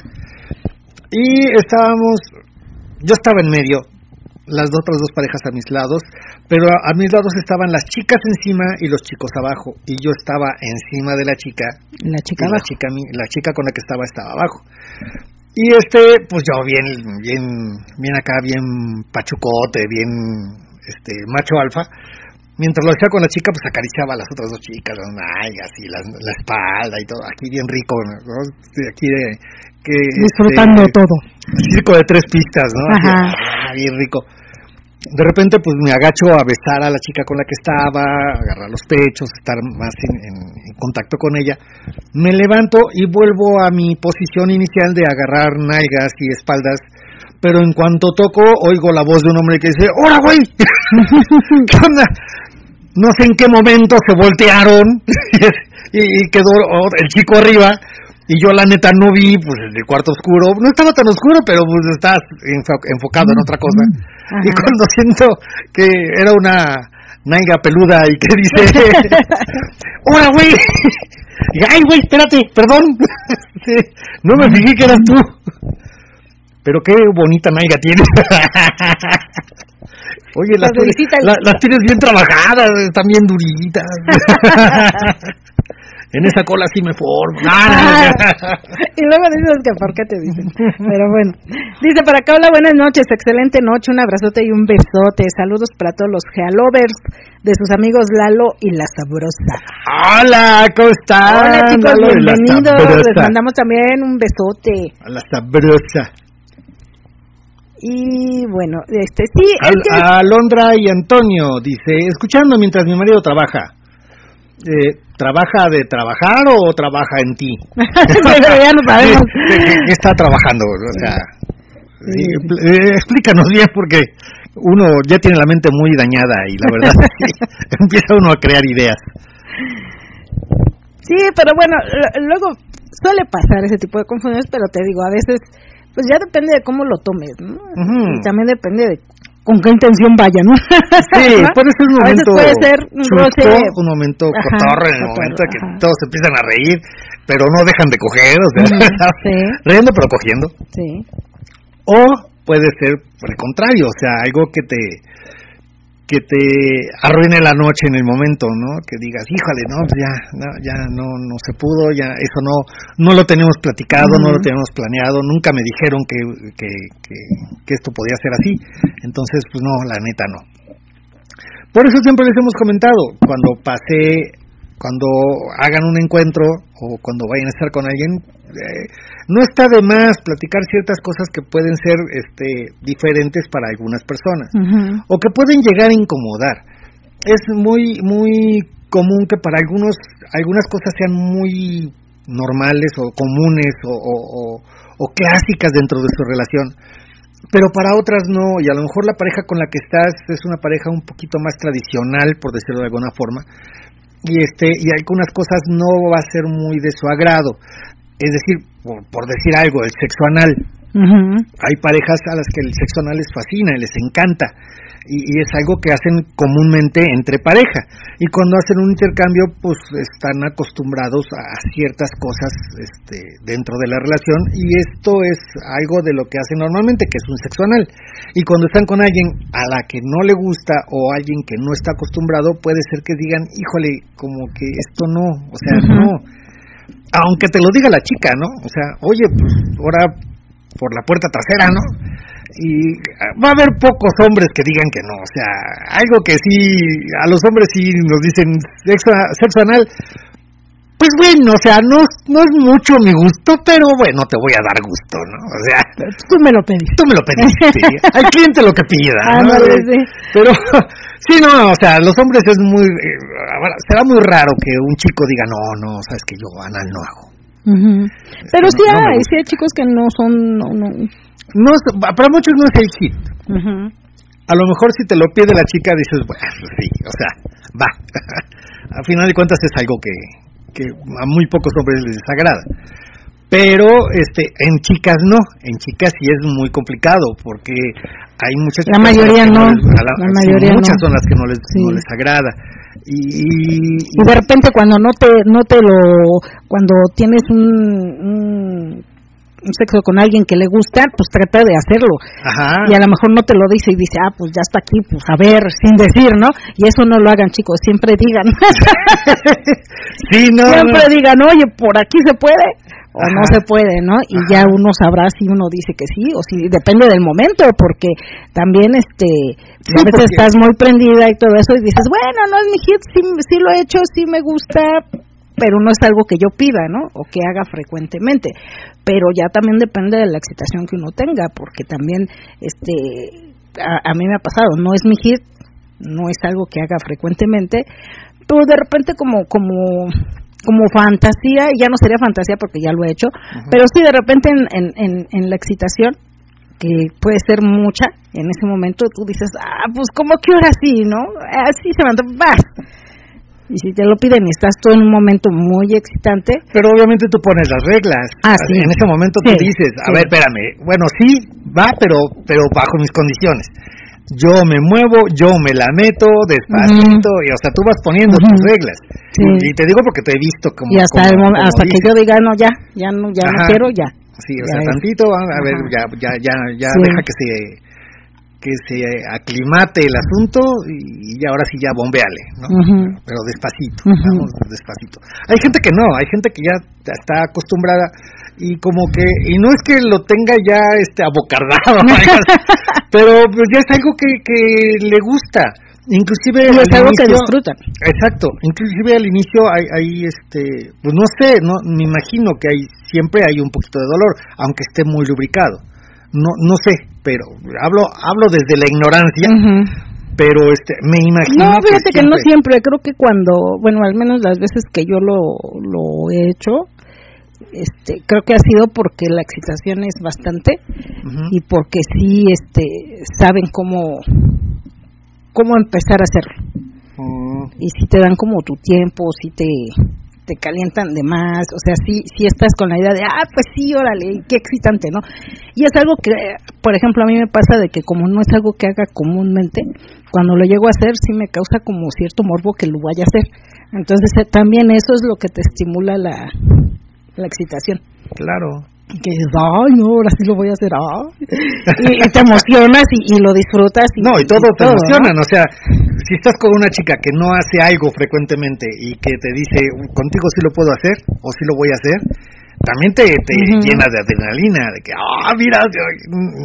Y estábamos yo estaba en medio, las otras dos parejas a mis lados, pero a, a mis lados estaban las chicas encima y los chicos abajo, y yo estaba encima de la chica, La chica y la chica, la chica con la que estaba estaba abajo. Y este, pues yo bien, bien, bien acá, bien pachucote, bien, este, macho alfa. Mientras lo hacía con la chica, pues acariciaba a las otras dos chicas, las nalgas y las- la espalda y todo, aquí bien rico, ¿no? Aquí de, que, Disfrutando este, todo. circo de tres pistas, ¿no? Ajá. ah, bien rico. De repente, pues me agacho a besar a la chica con la que estaba, agarrar los pechos, estar más en, en- en contacto con ella. Me levanto y vuelvo a mi posición inicial de agarrar nalgas y espaldas. Pero en cuanto toco, oigo la voz de un hombre que dice: ¡Hola, güey! ¿Qué onda? No sé en qué momento se voltearon y, y quedó oh, el chico arriba y yo la neta no vi, pues el cuarto oscuro, no estaba tan oscuro, pero pues estás enfo- enfocado en otra cosa. Y Ajá. cuando siento que era una naiga peluda y que dice, ¡Hola, güey! Y, ¡Ay, güey, espérate, perdón! No me fijé que eras tú. Pero qué bonita naiga tienes. Oye, las las tienes bien trabajadas, están bien duritas. En esa cola sí me formo. Ah, y luego dices que por qué te dicen. Pero bueno. Dice para acá, hola, buenas noches, excelente noche, un abrazote y un besote. Saludos para todos los gealovers de sus amigos Lalo y La Sabrosa. Hola, ¿cómo están? Hola chicos, Lalo bienvenidos. Les mandamos también un besote. A la sabrosa. Y bueno, este sí, es que- Alondra y Antonio dice, escuchando mientras mi marido trabaja. Eh, ¿Trabaja de trabajar o trabaja en ti? pero ya no sabemos. ¿Qué, qué- qué está trabajando? O sea, Sí. eh, explícanos bien porque uno ya tiene la mente muy dañada y la verdad empieza uno a crear ideas. Sí, pero bueno, luego suele pasar ese tipo de confusiones, pero te digo, a veces, pues ya depende de cómo lo tomes, ¿no? Y también depende de con qué intención vaya, ¿no? Sí, puede ser un momento puede ser un chusco, un momento Ajá, el cotorro, momento que ajá. todos se empiezan a reír, pero no dejan de coger, o sea, sí. riendo pero cogiendo. Sí. O puede ser por el contrario, o sea, algo que te que te arruine la noche en el momento, ¿no? Que digas, híjole, no, pues ya, no, ya no, no se pudo, ya eso no, no lo tenemos platicado, no lo tenemos planeado, nunca me dijeron que, que, que, que esto podía ser así, entonces, pues no, la neta no. Por eso siempre les hemos comentado, cuando pase, cuando hagan un encuentro o cuando vayan a estar con alguien, eh, no está de más platicar ciertas cosas que pueden ser este, diferentes para algunas personas o que pueden llegar a incomodar. Es muy muy común que para algunos algunas cosas sean muy normales o comunes o, o- o- o clásicas dentro de su relación, pero para otras no, y a lo mejor la pareja con la que estás es una pareja un poquito más tradicional, por decirlo de alguna forma, y este y algunas cosas no va a ser muy de su agrado. Es decir, por, por decir algo, el sexo anal, Ujú. hay parejas a las que el sexo anal les fascina, les encanta y, y es algo que hacen comúnmente entre pareja y cuando hacen un intercambio pues están acostumbrados a ciertas cosas este, dentro de la relación y esto es algo de lo que hacen normalmente que es un sexo anal y cuando están con alguien a la que no le gusta o alguien que no está acostumbrado puede ser que digan híjole como que esto no o sea no aunque te lo diga la chica, ¿no? O sea, oye, pues ahora por la puerta trasera, ¿no? Y ah, va a haber pocos hombres que digan que no, o sea, algo que sí, a los hombres sí nos dicen sexo, sexo anal, pues bueno, o sea, no, no es mucho mi gusto, pero bueno, te voy a dar gusto, ¿no? O sea, Tú me lo pediste. tú me lo pediste, al cliente lo que pida, ¿no? Sí. Pero, sí, no, o sea, los hombres es muy, eh, será muy raro que un chico diga, no, no, sabes que yo anal no hago. Ujú. Pero no- sí no hay, sí hay chicos que no son, no, no. No, para muchos no es el hit. Ujú. A lo mejor si te lo pide la chica dices, bueno, sí, o sea, va. Al final de cuentas es algo que, que a muy pocos hombres les desagrada. Pero este en chicas no, en chicas sí es muy complicado porque hay muchas La mayoría no, les- a la mayoría muchas no. son las que no les Sí. no les agrada. Y, y- de repente cuando no te no te lo cuando tienes un, un, un sexo con alguien que le gusta pues trata de hacerlo ajá. y a lo mejor no te lo dice y dice ah pues ya está aquí pues a ver sin decir no y eso no lo hagan chicos siempre digan sí, no, siempre no. digan oye por aquí se puede o no se puede no y Ajá. ya uno sabrá si uno dice que sí o si depende del momento porque también este Sí, a veces porque- estás muy prendida y todo eso y dices bueno no es mi hit sí, sí lo he hecho sí me gusta pero no es algo que yo pida, ¿no? O que haga frecuentemente. Pero ya también depende de la excitación que uno tenga, porque también, este, a, a mí me ha pasado, no es mi hit, no es algo que haga frecuentemente, pero de repente como, como, como fantasía, ya no sería fantasía porque ya lo he hecho, pero sí de repente en, en, en, en la excitación, que puede ser mucha, en ese momento tú dices, ah, pues como que ahora sí, ¿no? Así se me antoja, vas. Y si te lo piden y estás tú en un momento muy excitante, Pero obviamente tú pones las reglas. Ah, sí. En ese momento tú dices, a sí. ver, espérame, bueno, sí, va, pero pero bajo mis condiciones. Yo me muevo, yo me la meto despacito, y o sea, tú vas poniendo tus reglas. Sí. Y, y te digo porque te he visto como... y hasta, como- como hasta que yo diga, no, ya, ya no, ya no quiero, ya. Sí, o Ya sea, es. tantito, a a ver, ya, ya, ya, ya Sí. deja que se que se aclimate el asunto y, ahora sí ya bombeale, ¿no? Pero despacito, vamos despacito. Hay gente que no, hay gente que ya está acostumbrada y como que y no es que lo tenga ya este abocardado, pero pues ya es algo que, que le gusta. Inclusive es algo que disfrutan. Exacto. Inclusive al inicio hay, hay este pues no sé no me imagino que hay siempre hay un poquito de dolor aunque esté muy lubricado. No no sé pero hablo hablo desde la ignorancia pero este me imagino no fíjate que, no siempre. Creo que cuando bueno al menos las veces que yo lo lo he hecho este creo que ha sido porque la excitación es bastante y porque sí este saben cómo cómo empezar a hacerlo. Mm. Y si te dan como tu tiempo, si te, te calientan de más, o sea, si, si estás con la idea de, ah, pues sí, órale, qué excitante, ¿no? Y es algo que, por ejemplo, a mí me pasa de que como no es algo que haga comúnmente, cuando lo llego a hacer sí me causa como cierto morbo que lo vaya a hacer. Entonces eh, también eso es lo que te estimula la, la excitación. Claro que dices, ay, no, ahora sí lo voy a hacer, Y, te emocionas y, lo disfrutas. Y, no, y todo te emociona, o sea, si estás con una chica que no hace algo frecuentemente y que te dice, contigo sí lo puedo hacer o sí lo voy a hacer, también te, te llenas de adrenalina, de que, ah, mira,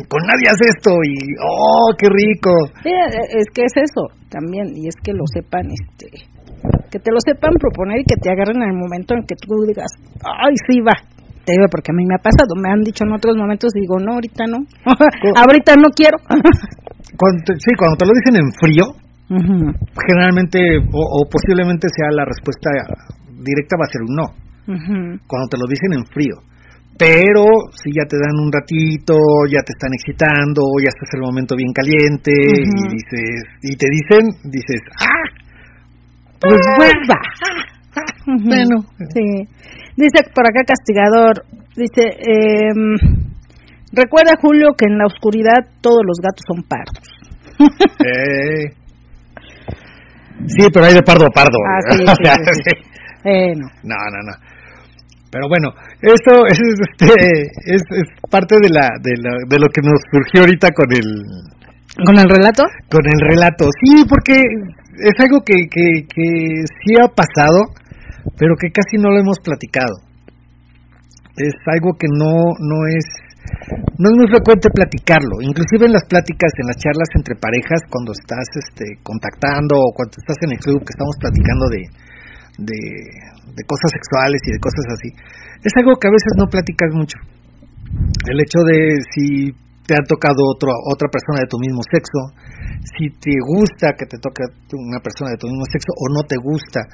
con nadie hace esto y, oh, qué rico. es que es eso también, y es que lo sepan, este, que te lo sepan proponer y que te agarren en el momento en que tú digas, ay, sí, va, porque a mí me ha pasado, me han dicho en otros momentos, digo, no, ahorita no, ahorita no quiero. sí, cuando te lo dicen en frío, generalmente o, posiblemente sea la respuesta directa va a ser un no, cuando te lo dicen en frío. Pero si ya te dan un ratito, ya te están excitando, ya estás en el momento bien caliente y dices y te dicen, dices, ah, pues vuelva. bueno, sí. Dice por acá Castigador, dice, eh, recuerda Julio que en la oscuridad todos los gatos son pardos. Eh. Sí, pero hay de pardo a pardo. Ah, sí, eh, no. no, no, no. Pero bueno, esto es, este, es, es parte de, la, de, la, de lo que nos surgió ahorita con el... ¿Con el relato? Con el relato, sí, porque es algo que, que, que sí ha pasado pero que casi no lo hemos platicado. Es algo que no, no es no es muy frecuente platicarlo, inclusive en las pláticas, en las charlas entre parejas, cuando estás este, contactando o cuando estás en el club que estamos platicando de, de, de, cosas sexuales y de cosas así, es algo que a veces no platicas mucho. El hecho de si te ha tocado otro, otra persona de tu mismo sexo, si te gusta que te toque una persona de tu mismo sexo o no te gusta,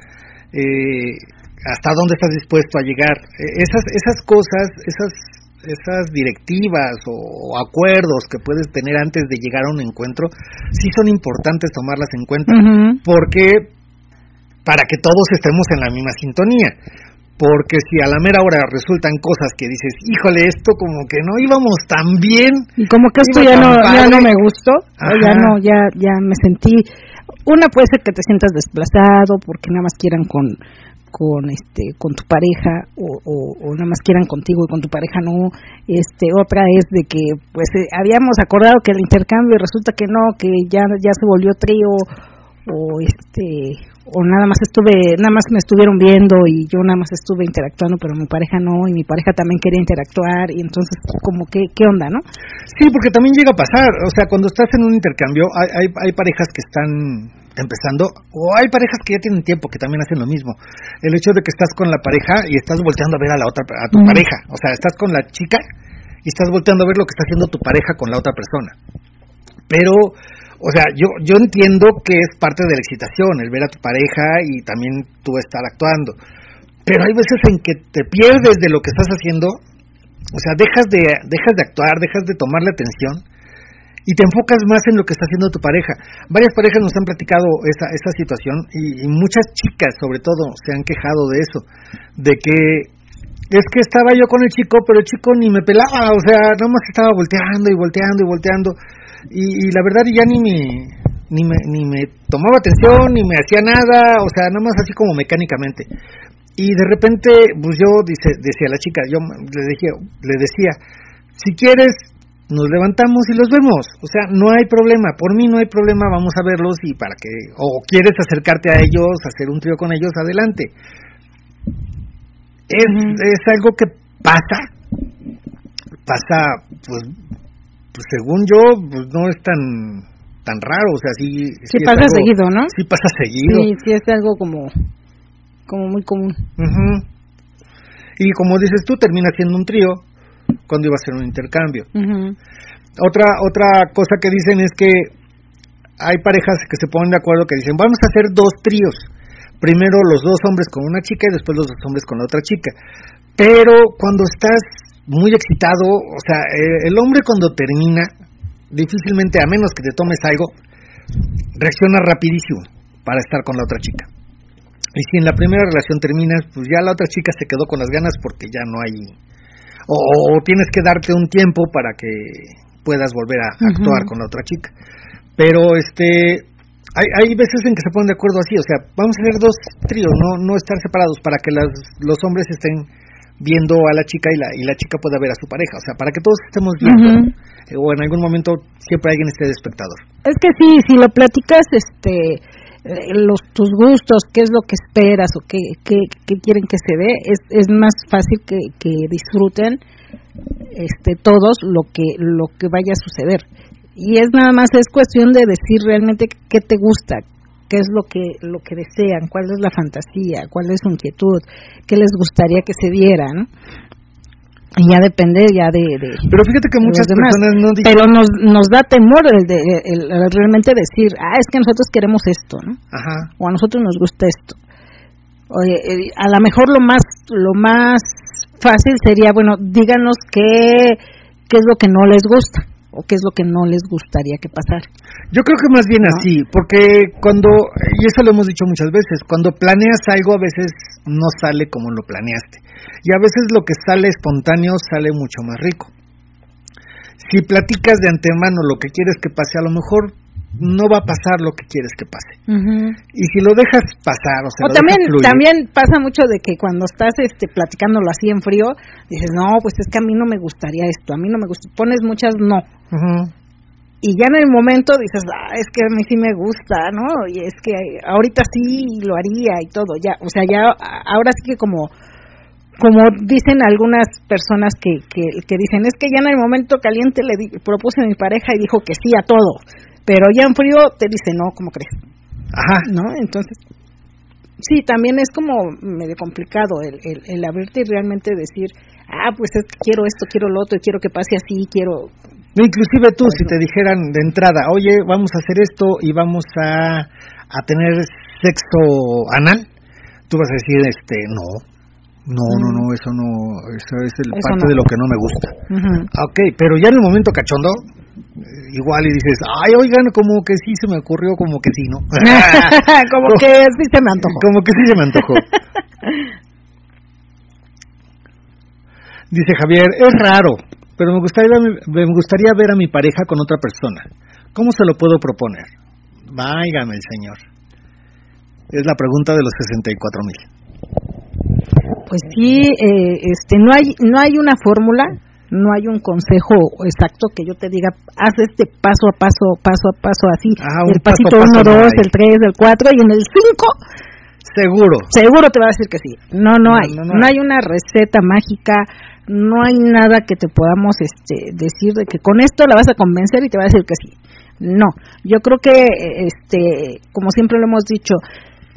eh, hasta dónde estás dispuesto a llegar. Eh, esas, esas cosas, esas, esas directivas o, acuerdos que puedes tener antes de llegar a un encuentro, sí son importantes tomarlas en cuenta, porque para que todos estemos en la misma sintonía. Porque si a la mera hora resultan cosas que dices, híjole, esto como que no íbamos tan bien. Y como que esto ya no, ya no me gustó, ya no, ya, ya me sentí una puede ser que te sientas desplazado porque nada más quieran con con este con tu pareja o, o, nada más quieran contigo y con tu pareja no este otra es de que pues eh, habíamos acordado que el intercambio resulta que no que ya ya se volvió trío o este o nada más estuve nada más me estuvieron viendo y yo nada más estuve interactuando pero mi pareja no y mi pareja también quería interactuar y entonces como que qué onda no sí porque también llega a pasar o sea cuando estás en un intercambio hay hay, hay parejas que están empezando o hay parejas que ya tienen tiempo que también hacen lo mismo. El hecho de que estás con la pareja y estás volteando a ver a la otra a tu pareja o sea estás con la chica y estás volteando a ver lo que está haciendo tu pareja con la otra persona. Pero o sea, yo, yo entiendo que es parte de la excitación, el ver a tu pareja y también tú estar actuando. Pero hay veces en que te pierdes de lo que estás haciendo, o sea, dejas de, dejas de actuar, dejas de tomarle atención y te enfocas más en lo que está haciendo tu pareja. Varias parejas nos han platicado esa, esa situación y, y muchas chicas sobre todo se han quejado de eso, de que es que estaba yo con el chico, pero el chico ni me pelaba, o sea, nomás estaba volteando y volteando y volteando y, la verdad ya ni me, ni me ni me tomaba atención ni me hacía nada o sea nada más así como mecánicamente y de repente pues yo dice decía la chica yo le dije le decía si quieres nos levantamos y los vemos. O sea, no hay problema. Por mí no hay problema, vamos a verlos y para que, o quieres acercarte a ellos, hacer un trío con ellos, adelante. Es, es algo que pasa, pasa, pues, pues según yo, pues no es tan tan raro, o sea, sí... Sí, pasa seguido, ¿no? Sí pasa seguido. Sí, sí es algo como, como muy común. Y como dices tú, termina siendo un trío cuando iba a ser un intercambio. Otra otra cosa que dicen es que hay parejas que se ponen de acuerdo que dicen, vamos a hacer dos tríos. Primero los dos hombres con una chica y después los dos hombres con la otra chica. Pero cuando estás muy excitado, o sea, eh, el hombre cuando termina, difícilmente, a menos que te tomes algo, reacciona rapidísimo para estar con la otra chica. Y si en la primera relación terminas, pues ya la otra chica se quedó con las ganas porque ya no hay... O, o tienes que darte un tiempo para que puedas volver a actuar con la otra chica. Pero este... Hay, hay veces en que se ponen de acuerdo así, o sea, vamos a hacer dos tríos, no, no estar separados para que las, los hombres estén viendo a la chica y la, y la chica pueda ver a su pareja, o sea, para que todos estemos viendo, eh, o en algún momento siempre alguien esté de espectador. Es que sí, si lo platicas, este, eh, los tus gustos, qué es lo que esperas o qué, qué, qué quieren que se dé, es, es más fácil que, que disfruten este todos lo que lo que vaya a suceder. Y es nada más es cuestión de decir realmente qué te gusta, qué es lo que lo que desean, cuál es la fantasía, cuál es su inquietud, qué les gustaría que se diera, ¿no? Y ya depende ya de, de- Pero fíjate que muchas personas no dicen... pero nos nos da temor el de el- el realmente decir ah es que nosotros queremos esto no Ajá, o a nosotros nos gusta esto. Oye, eh, a lo mejor lo más lo más fácil sería bueno díganos qué qué es lo que no les gusta o qué es lo que no les gustaría que pasara Yo creo que más bien ¿No? así, porque cuando, y eso lo hemos dicho muchas veces, cuando planeas algo a veces no sale como lo planeaste. Y a veces lo que sale espontáneo sale mucho más rico. Si platicas de antemano lo que quieres que pase, a lo mejor no va a pasar lo que quieres que pase. Y si lo dejas pasar, o sea, o lo también fluir, también pasa mucho de que cuando estás este platicándolo así en frío dices no pues es que a mí no me gustaría esto a mí no me gusta pones muchas no. Y ya en el momento dices, ah, es que a mí sí me gusta, ¿no? Y es que ahorita sí lo haría y todo, ya, o sea, ya ahora sí que como como dicen algunas personas que, que, que dicen, es que ya en el momento caliente le di- propuse a mi pareja y dijo que sí a todo, pero ya en frío te dice, no, ¿cómo crees? Ajá, ¿No? Entonces, sí, también es como medio complicado el, el, el abrirte y realmente decir, ah, pues quiero esto, quiero lo otro, quiero que pase así, quiero... No, inclusive tú, si te dijeran de entrada, oye, vamos a hacer esto y vamos a, a tener sexo anal, tú vas a decir, este, no, no, no, no, eso no, eso es el Eso parte no. de lo que no me gusta. Ujú. Ah, Ok, pero ya en el momento cachondo, igual y dices, ay, oigan, como que sí se me ocurrió, como que sí, ¿no? como que sí se me antojó. Como que sí se me antojó. Dice Javier, es raro, pero me gustaría, me gustaría ver a mi pareja con otra persona. ¿Cómo se lo puedo proponer? Váigame el señor. Es la pregunta de los 64 mil. Pues sí, eh, este, no hay, no hay una fórmula, no hay un consejo exacto que yo te diga, haz este paso a paso, paso a paso así, Ah, el pasito paso 1, no 2, hay. el 3, el 4 y en el 5 Seguro. seguro te va a decir que sí. No, no, No, hay, no, no, no hay una receta mágica, no hay nada que te podamos este, decir de que con esto la vas a convencer y te va a decir que sí. No, yo creo que, este, como siempre lo hemos dicho,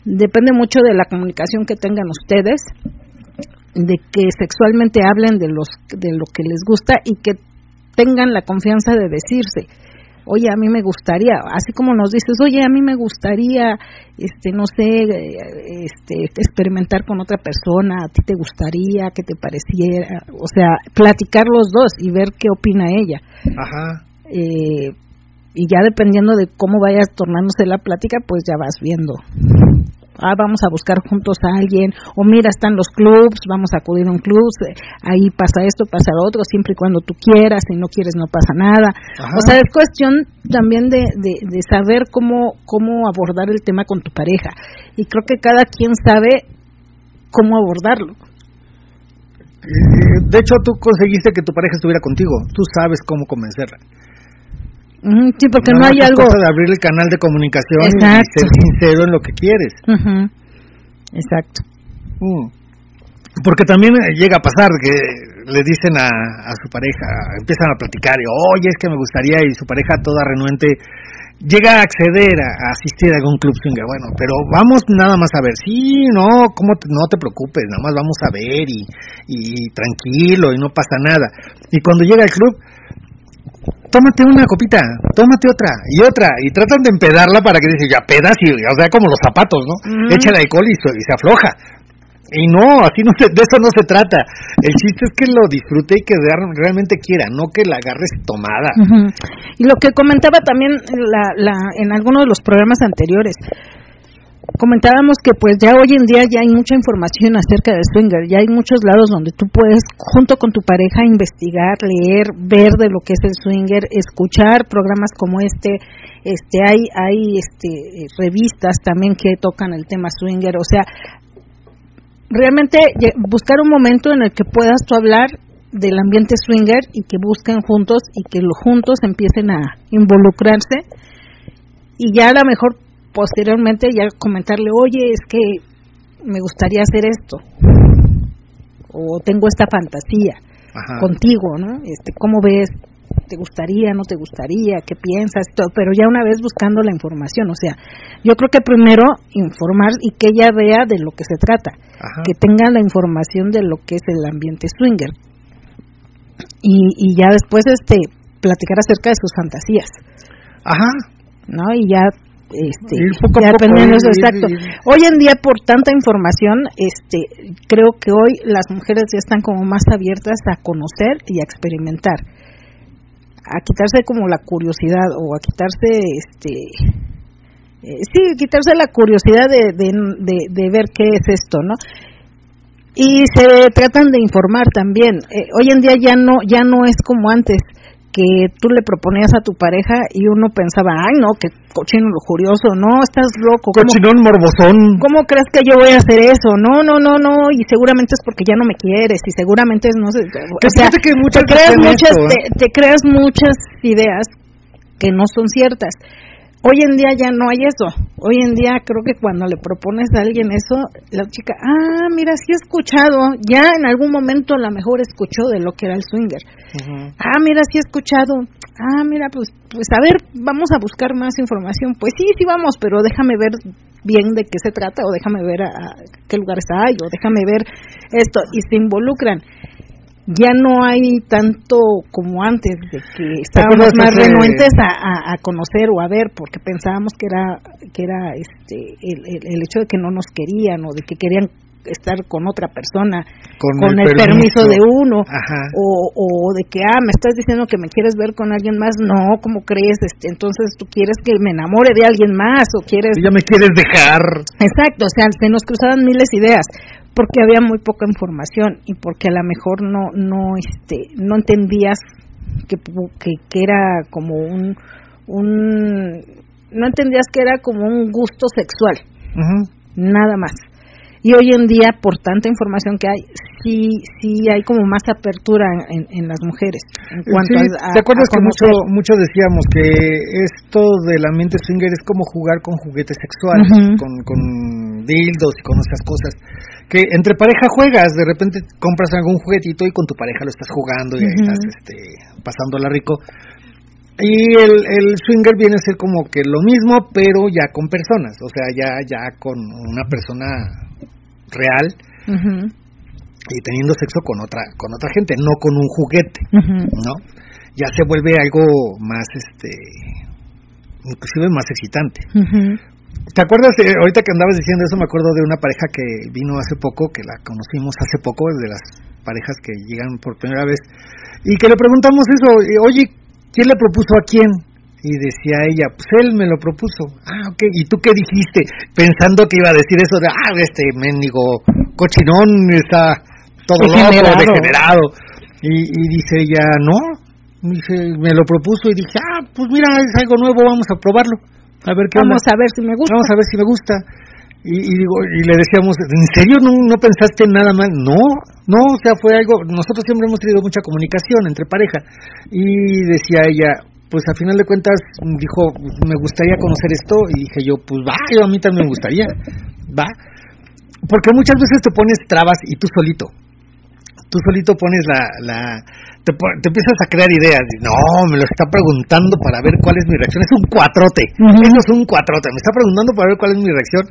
depende mucho de la comunicación que tengan ustedes, de que sexualmente hablen de los de lo que les gusta y que tengan la confianza de decirse oye a mí me gustaría así como nos dices oye a mí me gustaría este no sé este experimentar con otra persona a ti te gustaría que te pareciera o sea platicar los dos y ver qué opina ella Ajá. eh, y ya dependiendo de cómo vaya tornándose la plática pues ya vas viendo ah, vamos a buscar juntos a alguien, o mira, están los clubs, vamos a acudir a un club, eh, ahí pasa esto, pasa lo otro, siempre y cuando tú quieras, si no quieres no pasa nada. Ajá. O sea, es cuestión también de, de, de saber cómo, cómo abordar el tema con tu pareja. Y creo que cada quien sabe cómo abordarlo. Eh, De hecho, tú conseguiste que tu pareja estuviera contigo. Tú sabes cómo convencerla. Sí, porque no hay algo. de abrir el canal de comunicación y ser sincero en lo que quieres. Ujú, Exacto. Mm. Porque también eh, llega a pasar que le dicen a, a su pareja, empiezan a platicar, y, oye, es que me gustaría, y su pareja toda renuente llega a acceder a, a asistir a algún club swinger. Bueno, pero vamos nada más a ver, sí, no, ¿cómo te- no te preocupes, nada más vamos a ver y, y tranquilo y no pasa nada. Y cuando llega al club, tómate una copita, tómate otra y otra, y tratan de empedarla para que dice, ya pedas, y, o sea, como los zapatos, ¿no? Mm. Echa el alcohol y, se- y se afloja. Y no, así no se, de eso no se trata. El chiste es que lo disfrute y que real- realmente quiera, no que la agarres tomada. Y lo que comentaba también la, la, en algunos de los programas anteriores, comentábamos que pues ya hoy en día ya hay mucha información acerca del swinger, ya hay muchos lados donde tú puedes junto con tu pareja investigar, leer, ver de lo que es el swinger, escuchar programas como este, este hay hay este eh, revistas también que tocan el tema swinger, o sea, realmente buscar un momento en el que puedas tú hablar del ambiente swinger y que busquen juntos y que los juntos empiecen a involucrarse y ya a lo mejor posteriormente ya comentarle, oye, es que me gustaría hacer esto o tengo esta fantasía Ajá. contigo, ¿no? Este, ¿cómo ves? ¿Te gustaría, no te gustaría? ¿Qué piensas? Todo, pero ya una vez buscando la información, o sea, yo creo que primero informar y que ella vea de lo que se trata, Ajá. que tenga la información de lo que es el ambiente swinger y, y ya después este platicar acerca de sus fantasías, Ajá. ¿no? Y ya este poco ya dependiendo de exacto. Hoy en día por tanta información, este creo que hoy las mujeres ya están como más abiertas a conocer y a experimentar. A quitarse como la curiosidad o a quitarse este eh, sí, quitarse la curiosidad de, de, de, de ver qué es esto, ¿no? Y se tratan de informar también. Eh, hoy en día ya no ya no es como antes que tú le proponías a tu pareja y uno pensaba, ay no, que cochino lujurioso, no, estás loco, ¿cómo, Cochinón morbosón. ¿cómo crees que yo voy a hacer eso? No, no, no, no, y seguramente es porque ya no me quieres y seguramente es no sé, o Que sea, fíjate que muchas te creas muchas ¿eh? te, te creas muchas ideas que no son ciertas. Hoy en día ya no hay eso. Hoy en día creo que cuando le propones a alguien eso, la chica, ah, mira, sí he escuchado, ya en algún momento a lo mejor escuchó de lo que era el swinger. Ah, mira, sí he escuchado. Ah, mira, pues, pues a ver, vamos a buscar más información. Pues sí, sí vamos, pero déjame ver bien de qué se trata o déjame ver a, a qué lugares hay o déjame ver esto y se involucran. Ya no hay tanto como antes de que estábamos más ese- renuentes a, a- a conocer o a ver porque pensábamos que era que era este el, el- el hecho de que no nos querían o de que querían estar con otra persona Con el, el permiso. permiso. de uno o, o de que ah me estás diciendo que me quieres ver con alguien más no cómo crees este entonces tú quieres que me enamore de alguien más o quieres ya me quieres dejar. exacto o sea se nos cruzaban miles de ideas porque había muy poca información y porque a lo mejor no no este no entendías que que, que era como un un no entendías que era como un gusto sexual nada más. Y hoy en día, por tanta información que hay, sí sí hay como más apertura en, en las mujeres en cuanto Sí, a, a- ¿Te acuerdas a que mucho, mucho decíamos que esto del ambiente swinger es como jugar con juguetes sexuales, con, con dildos y con esas cosas? Que entre pareja juegas, de repente compras algún juguetito y con tu pareja lo estás jugando y ahí estás este, pasándola rico. Y el, el swinger viene a ser como que lo mismo, pero ya con personas, o sea, ya, ya con una persona real y teniendo sexo con otra, con otra gente, no con un juguete. ¿no? Ya se vuelve algo más, este, inclusive más excitante. ¿Te acuerdas, eh, ahorita que andabas diciendo eso, me acuerdo de una pareja que vino hace poco, que la conocimos hace poco, de las parejas que llegan por primera vez, y que le preguntamos eso, oye, ¿quién le propuso a quién? Y decía ella, pues él me lo propuso. Ah, ok, ¿y tú qué dijiste? Pensando que iba a decir eso de, ah, este mendigo cochinón está todo loco, Degenerado. degenerado. Y, y dice ella, no, dice, me lo propuso y dije, ah, pues mira, es algo nuevo, vamos a probarlo. A ver qué Vamos onda. a ver si me gusta. Vamos a ver si me gusta. Y, y digo, y le decíamos, ¿en serio no, no pensaste en nada más? No, no, o sea, fue algo, nosotros siempre hemos tenido mucha comunicación entre pareja. Y decía ella, pues a final de cuentas, dijo, me gustaría conocer esto, y dije yo, pues va, yo a mí también me gustaría, va. Porque muchas veces te pones trabas y tú solito, tú solito pones la, la te, te empiezas a crear ideas. No, me lo está preguntando para ver cuál es mi reacción. Es un cuatrote. Ujú. Eso es un cuatrote. Me está preguntando para ver cuál es mi reacción.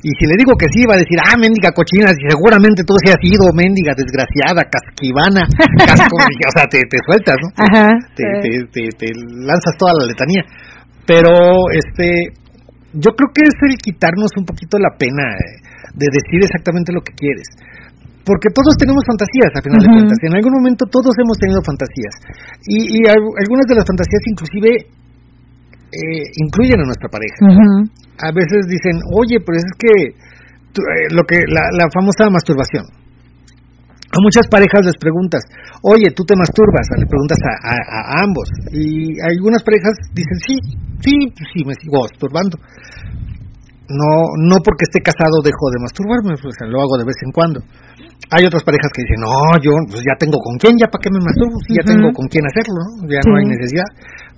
Y si le digo que sí, va a decir, ah, mendiga cochina, si seguramente tú sí has sido mendiga, desgraciada, casquivana, casco, o sea, te, te sueltas, ¿no? Ajá. te, te, te- te lanzas toda la letanía. Pero, este, yo creo que es el quitarnos un poquito la pena eh, de decir exactamente lo que quieres. Porque todos tenemos fantasías, a final de cuentas. En algún momento todos hemos tenido fantasías. Y, y al- algunas de las fantasías inclusive eh, incluyen a nuestra pareja. A veces dicen, oye, pero es que tú- eh, lo que la, la famosa masturbación. A muchas parejas les preguntas, oye, tú te masturbas, le preguntas a, a- a ambos. Y algunas parejas dicen, sí, sí, pues sí, me sigo masturbando. No, no porque esté casado dejo de masturbarme, pues lo hago de vez en cuando. Hay otras parejas que dicen, no, yo pues ya tengo con quién, ya para qué me masturbo, si ya tengo con quién hacerlo, ¿no? ya no hay necesidad.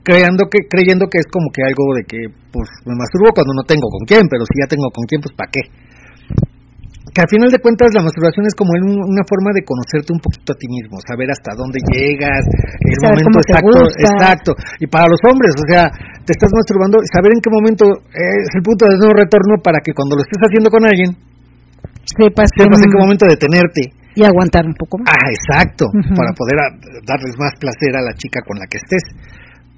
Creyendo que, creyendo que es como que algo de que, pues me masturbo cuando no tengo con quién, pero si ya tengo con quién, pues para qué. Que al final de cuentas la masturbación es como un- una forma de conocerte un poquito a ti mismo, saber hasta dónde llegas, el Saber momento exacto, exacto. Y para los hombres, o sea, te estás masturbando, saber en qué momento es el punto de no retorno para que cuando lo estés haciendo con alguien, Sepas en qué momento detenerte. y aguantar un poco más. Ah, exacto, para poder a- darles más placer a la chica con la que estés.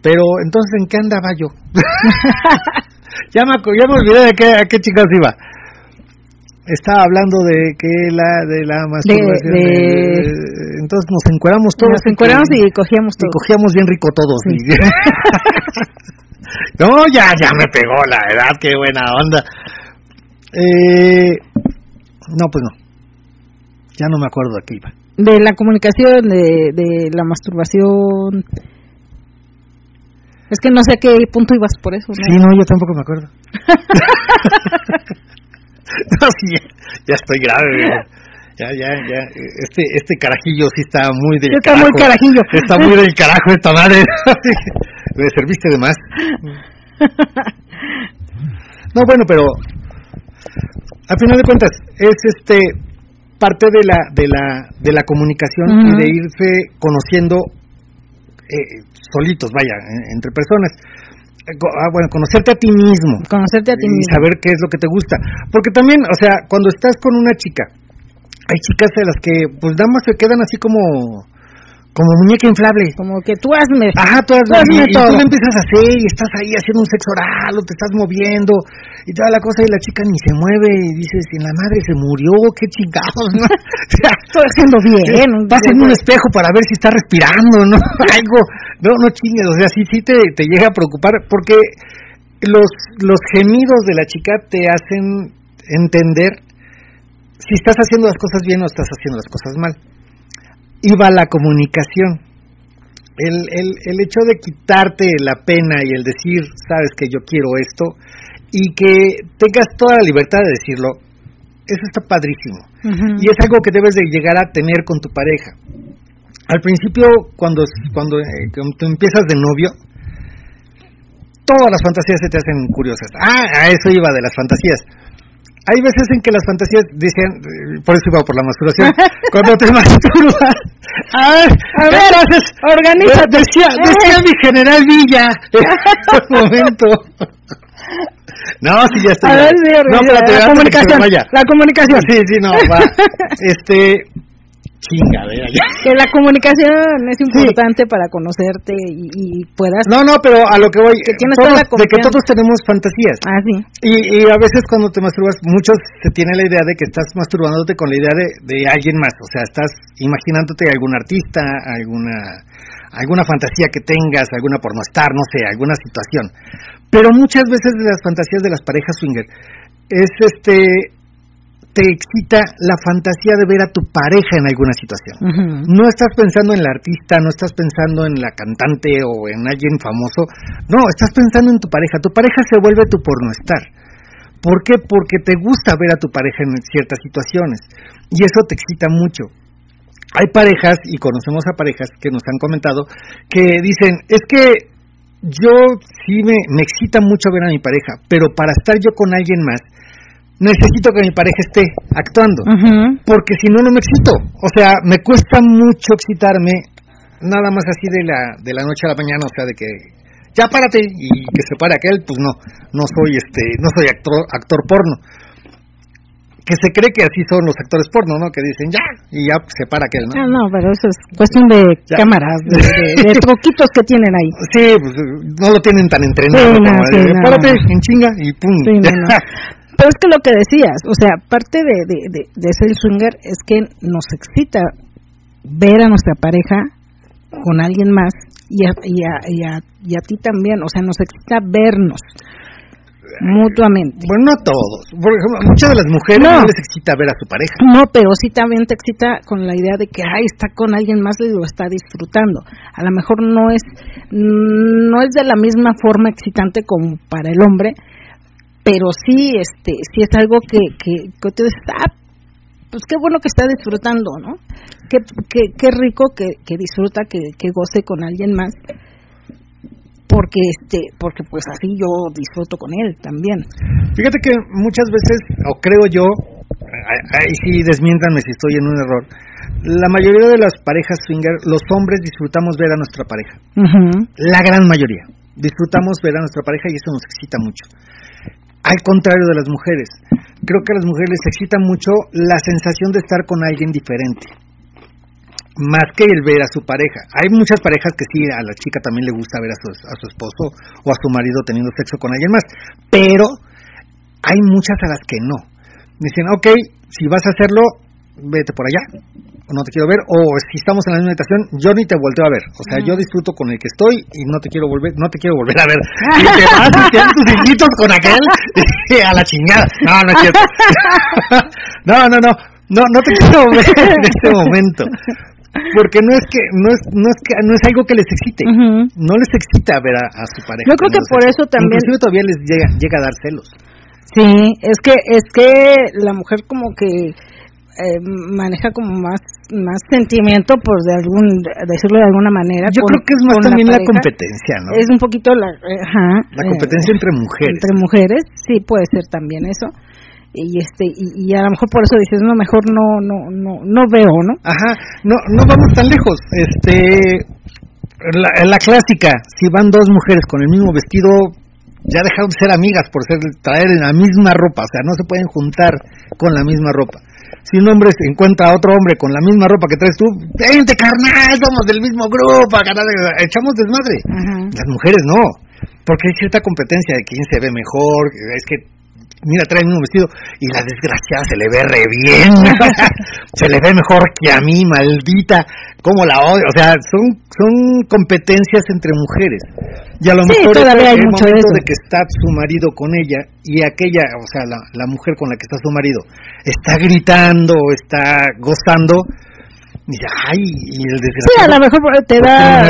Pero entonces, ¿en qué andaba yo? ya, me, ya me olvidé de qué, a qué chicas iba. Estaba hablando de que la de la masturbación. de- de- entonces nos encueramos todos. Nos encueramos y cogíamos y todo. cogíamos bien rico todos. Sí. no, ya, ya me pegó la edad, qué buena onda. Eh, no, pues no. Ya no me acuerdo de qué iba. De la comunicación, de, de la masturbación. Es que no sé a qué punto ibas por eso. ¿no? Sí, no, yo tampoco me acuerdo. no, sí, ya, ya estoy grave. Ya, ya, ya. Este, este carajillo sí está muy del Está muy carajo. carajillo. Está muy del carajo esta madre. Me serviste de más. No, bueno, pero al final de cuentas es este parte de la de la de la comunicación y de irse conociendo eh, solitos, vaya, en- entre personas. Eh, ah, bueno, conocerte a ti mismo Conocerte a ti y mismo. saber qué es lo que te gusta. Porque también, o sea, cuando estás con una chica, hay chicas de las que pues nada más se quedan así como como muñeca inflable. Como que tú hazme. Ajá, tú, has- Tú hazme y, y todo. tú le empiezas a hacer y estás ahí haciendo un sexo oral o te estás moviendo y toda la cosa y la chica ni se mueve y dices, en la madre se murió, qué chingados, ¿no? O sea, Estoy haciendo bien. Pasa en un espejo para ver si está respirando, ¿no? Algo, no, no chingues, o sea, sí, sí te, te llega a preocupar porque los, los gemidos de la chica te hacen entender si estás haciendo las cosas bien o estás haciendo las cosas mal. Iba la comunicación. El, el, el hecho de quitarte la pena y el decir, sabes que yo quiero esto, y que tengas toda la libertad de decirlo, eso está padrísimo y es algo que debes de llegar a tener con tu pareja. Al principio, cuando cuando, eh, cuando tú empiezas de novio, todas las fantasías se te hacen curiosas. Ah, a eso iba de las fantasías. Hay veces en que las fantasías dicen, eh, por eso iba por la masturbación, cuando te masturbas. A ver, A ver, organízate. Decía, decía mi general Villa en un momento. No, sí, ya estoy. A ver, sí, no, la comunicación. vaya. La comunicación. Sí, sí, no, va. Este. Chingadera, ya. Que la comunicación es importante para conocerte y, y puedas. No, no, pero a lo que voy. Que tienes todos- toda la de que todos tenemos fantasías. Ah, sí. Y, y a veces cuando te masturbas, muchos se tienen la idea de que estás masturbándote con la idea de, de alguien más. O sea, estás imaginándote algún artista, alguna alguna fantasía que tengas, alguna pornostar, no sé, alguna situación. Pero muchas veces de las fantasías de las parejas swinger es este te excita la fantasía de ver a tu pareja en alguna situación. No estás pensando en la artista, no estás pensando en la cantante o en alguien famoso, no, estás pensando en tu pareja. Tu pareja se vuelve tu pornoestar. ¿Por qué? Porque te gusta ver a tu pareja en ciertas situaciones y eso te excita mucho. Hay parejas, y conocemos a parejas que nos han comentado, que dicen, es que yo sí me, me excita mucho ver a mi pareja, pero para estar yo con alguien más, necesito que mi pareja esté actuando, porque si no, no me excito. O sea, me cuesta mucho excitarme, nada más así de la, de la noche a la mañana, o sea, de que ya párate y que se pare aquel, pues no, no soy este, no soy actor, actor porno que se cree que así son los actores porno, ¿no? Que dicen ya y ya se para aquel, ¿no? No, no, pero eso es cuestión de cámaras, de, de, poquitos que tienen ahí. Sí, pues no lo tienen tan entrenado como sí, párate en chinga y pum. pero es que lo que decías, o sea, parte de, de, de, ser swinger es que nos excita ver a nuestra pareja con alguien más y a, y a, y a, y a ti también, o sea, nos excita vernos mutuamente. Bueno, no todos. Por ejemplo, muchas de las mujeres no. les excita ver a su pareja. No, pero sí también te excita con la idea de que, ay, está con alguien más y lo está disfrutando. A lo mejor no es, no es de la misma forma excitante como para el hombre, pero sí, este, sí es algo que, que, que te está, ah, pues qué bueno que está disfrutando, ¿no? Qué, qué, qué rico que, que disfruta, que, que goce con alguien más porque este porque pues así yo disfruto con él también fíjate que muchas veces o creo yo ahí sí desmiéntanme si estoy en un error la mayoría de las parejas swinger los hombres disfrutamos ver a nuestra pareja. La gran mayoría. Disfrutamos ver a nuestra pareja y eso nos excita mucho al contrario de las mujeres creo que a las mujeres les excita mucho la sensación de estar con alguien diferente más que el ver a su pareja. Hay muchas parejas que sí, a la chica también le gusta ver a su, a su esposo o a su marido teniendo sexo con alguien más, pero hay muchas a las que no. Dicen, ok, si vas a hacerlo, vete por allá, no te quiero ver, o si estamos en la misma habitación, yo ni te volteo a ver. O sea, yo disfruto con el que estoy y no te quiero volver, no te quiero volver a ver. Y te vas y tus hijitos con aquel a la chingada. No, no es cierto. no, no, no. No, no te quiero ver en este momento porque no es que no es no es que no es algo que les excite no les excita ver a, su pareja yo creo que por eso también inclusive todavía les llega llega a dar celos sí es que es que la mujer como que eh, maneja como más más sentimiento por de algún decirlo de alguna manera yo creo que es más también la, competencia no es un poquito la ajá, la competencia entre mujeres. entre mujeres sí puede ser también eso. Y este y, a lo mejor por eso dices no mejor no no no no veo no ajá no no vamos tan lejos. Este la, la clásica si van dos mujeres con el mismo vestido ya dejaron de ser amigas por ser traer la misma ropa o sea no se pueden juntar con la misma ropa si un hombre se encuentra a otro hombre con la misma ropa que traes tú, vente carnal, somos del mismo grupo, carnal, echamos desmadre. Las mujeres no, porque hay cierta competencia de quién se ve mejor, es que mira, trae el mismo vestido y la desgraciada se le ve re bien, se le ve mejor que a mí, maldita, como la odio, o sea, son son competencias entre mujeres. Y a lo mejor hay el mucho momento de, que está su marido con ella y aquella, o sea, la, la mujer con la que está su marido, está gritando, está gozando, y ay, y el desgraciado. Sí, a lo mejor te da,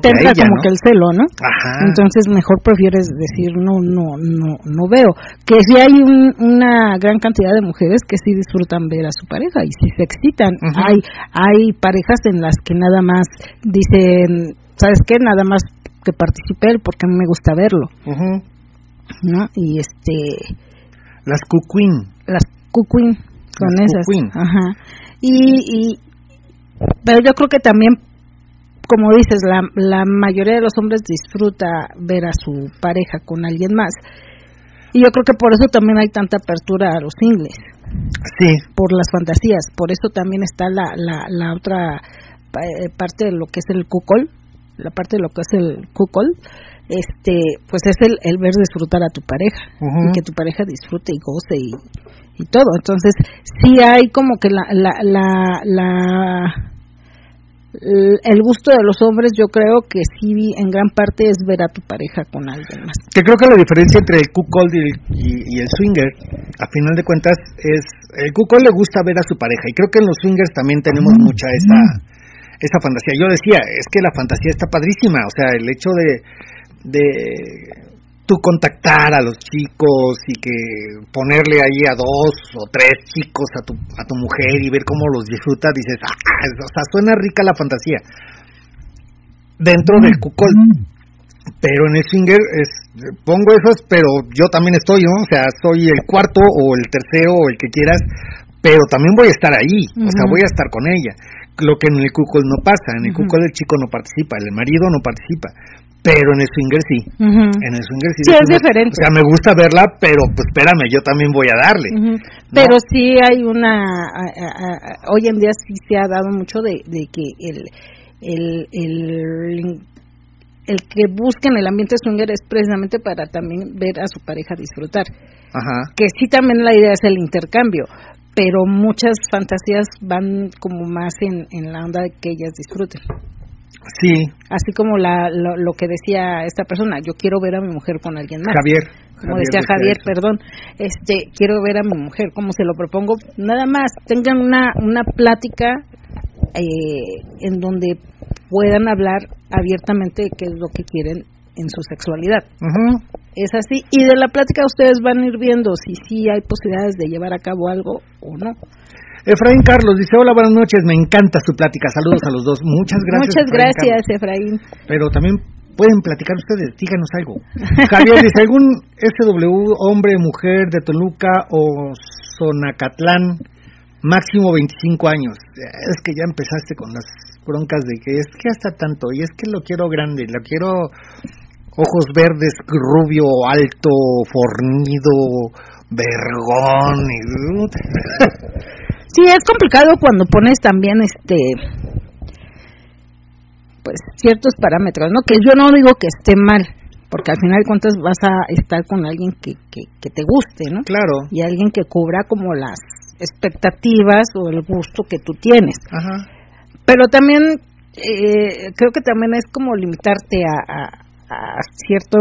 te, entra como que el celo, ¿no? Ajá. Entonces mejor prefieres decir no, no, no, no veo. Que si hay una gran cantidad de mujeres que sí disfrutan ver a su pareja y si se excitan. Hay, hay parejas en las que nada más dicen, ¿sabes qué? Nada más que participe él porque a mí me gusta verlo. ¿No? Y este. Las cuquín. Las cuquín, con esas. Ajá. Y, y, pero yo creo que también, como dices, la, la mayoría de los hombres disfruta ver a su pareja con alguien más. Y yo creo que por eso también hay tanta apertura a los singles. Sí. Por las fantasías. Por eso también está la, la, la otra eh, parte de lo que es el cucol, la parte de lo que es el cucol, este, pues es el, el ver disfrutar a tu pareja y que tu pareja disfrute y goce y, y todo. Entonces, sí hay como que la, la, la, la el gusto de los hombres yo creo que sí en gran parte es ver a tu pareja con alguien más. Que creo que la diferencia entre el cuckold y, y, el swinger, a final de cuentas, es el cuckold le gusta ver a su pareja y creo que en los swingers también tenemos mucha esa esa fantasía. Yo decía, es que la fantasía está padrísima, o sea, el hecho de de tú contactar a los chicos y que ponerle ahí a dos o tres chicos a tu, a tu mujer y ver cómo los disfruta, dices, ah, o sea, suena rica la fantasía. Dentro del cucol. Pero en el swinger es, pongo esos, pero yo también estoy, ¿no? O sea, soy el cuarto o el tercero o el que quieras, pero también voy a estar ahí, o sea, voy a estar con ella. Lo que en el cucol no pasa, en el cucol el chico no participa, el marido no participa pero en el swinger sí. En el swinger sí. Sí, es diferente. O sea, me gusta verla, pero pues espérame, yo también voy a darle. Pero sí hay una. hoy en día sí se ha dado mucho de, de que el, el, el, el que busquen el ambiente swinger es precisamente para también ver a su pareja disfrutar. Ajá. Que sí también la idea es el intercambio, pero muchas fantasías van como más en, en la onda de que ellas disfruten. Sí. Así como la, lo, que decía esta persona, yo quiero ver a mi mujer con alguien más. Javier. Como decía Javier, perdón, este, quiero ver a mi mujer, como se lo propongo, nada más, tengan una, una plática eh, en donde puedan hablar abiertamente de qué es lo que quieren en su sexualidad. Es así. Y de la plática ustedes van a ir viendo si sí hay posibilidades de llevar a cabo algo o no. Efraín Carlos dice, hola, buenas noches, me encanta su plática, saludos a los dos, muchas gracias. Muchas gracias, Efraín. Pero también pueden platicar ustedes, díganos algo. Javier dice, ¿algún SW, hombre, mujer de Toluca o Zonacatlán, máximo 25 años? Es que ya empezaste con las broncas de que es que hasta tanto, y es que lo quiero grande, lo quiero ojos verdes, rubio, alto, fornido, vergón. Y... Sí, es complicado cuando pones también este pues ciertos parámetros, ¿no? Que yo no digo que esté mal, porque al final de cuentas vas a estar con alguien que, que, te guste, ¿no? Claro. Y alguien que cubra como las expectativas o el gusto que tú tienes. Ajá. Pero también eh, creo que también es como limitarte a, a cierto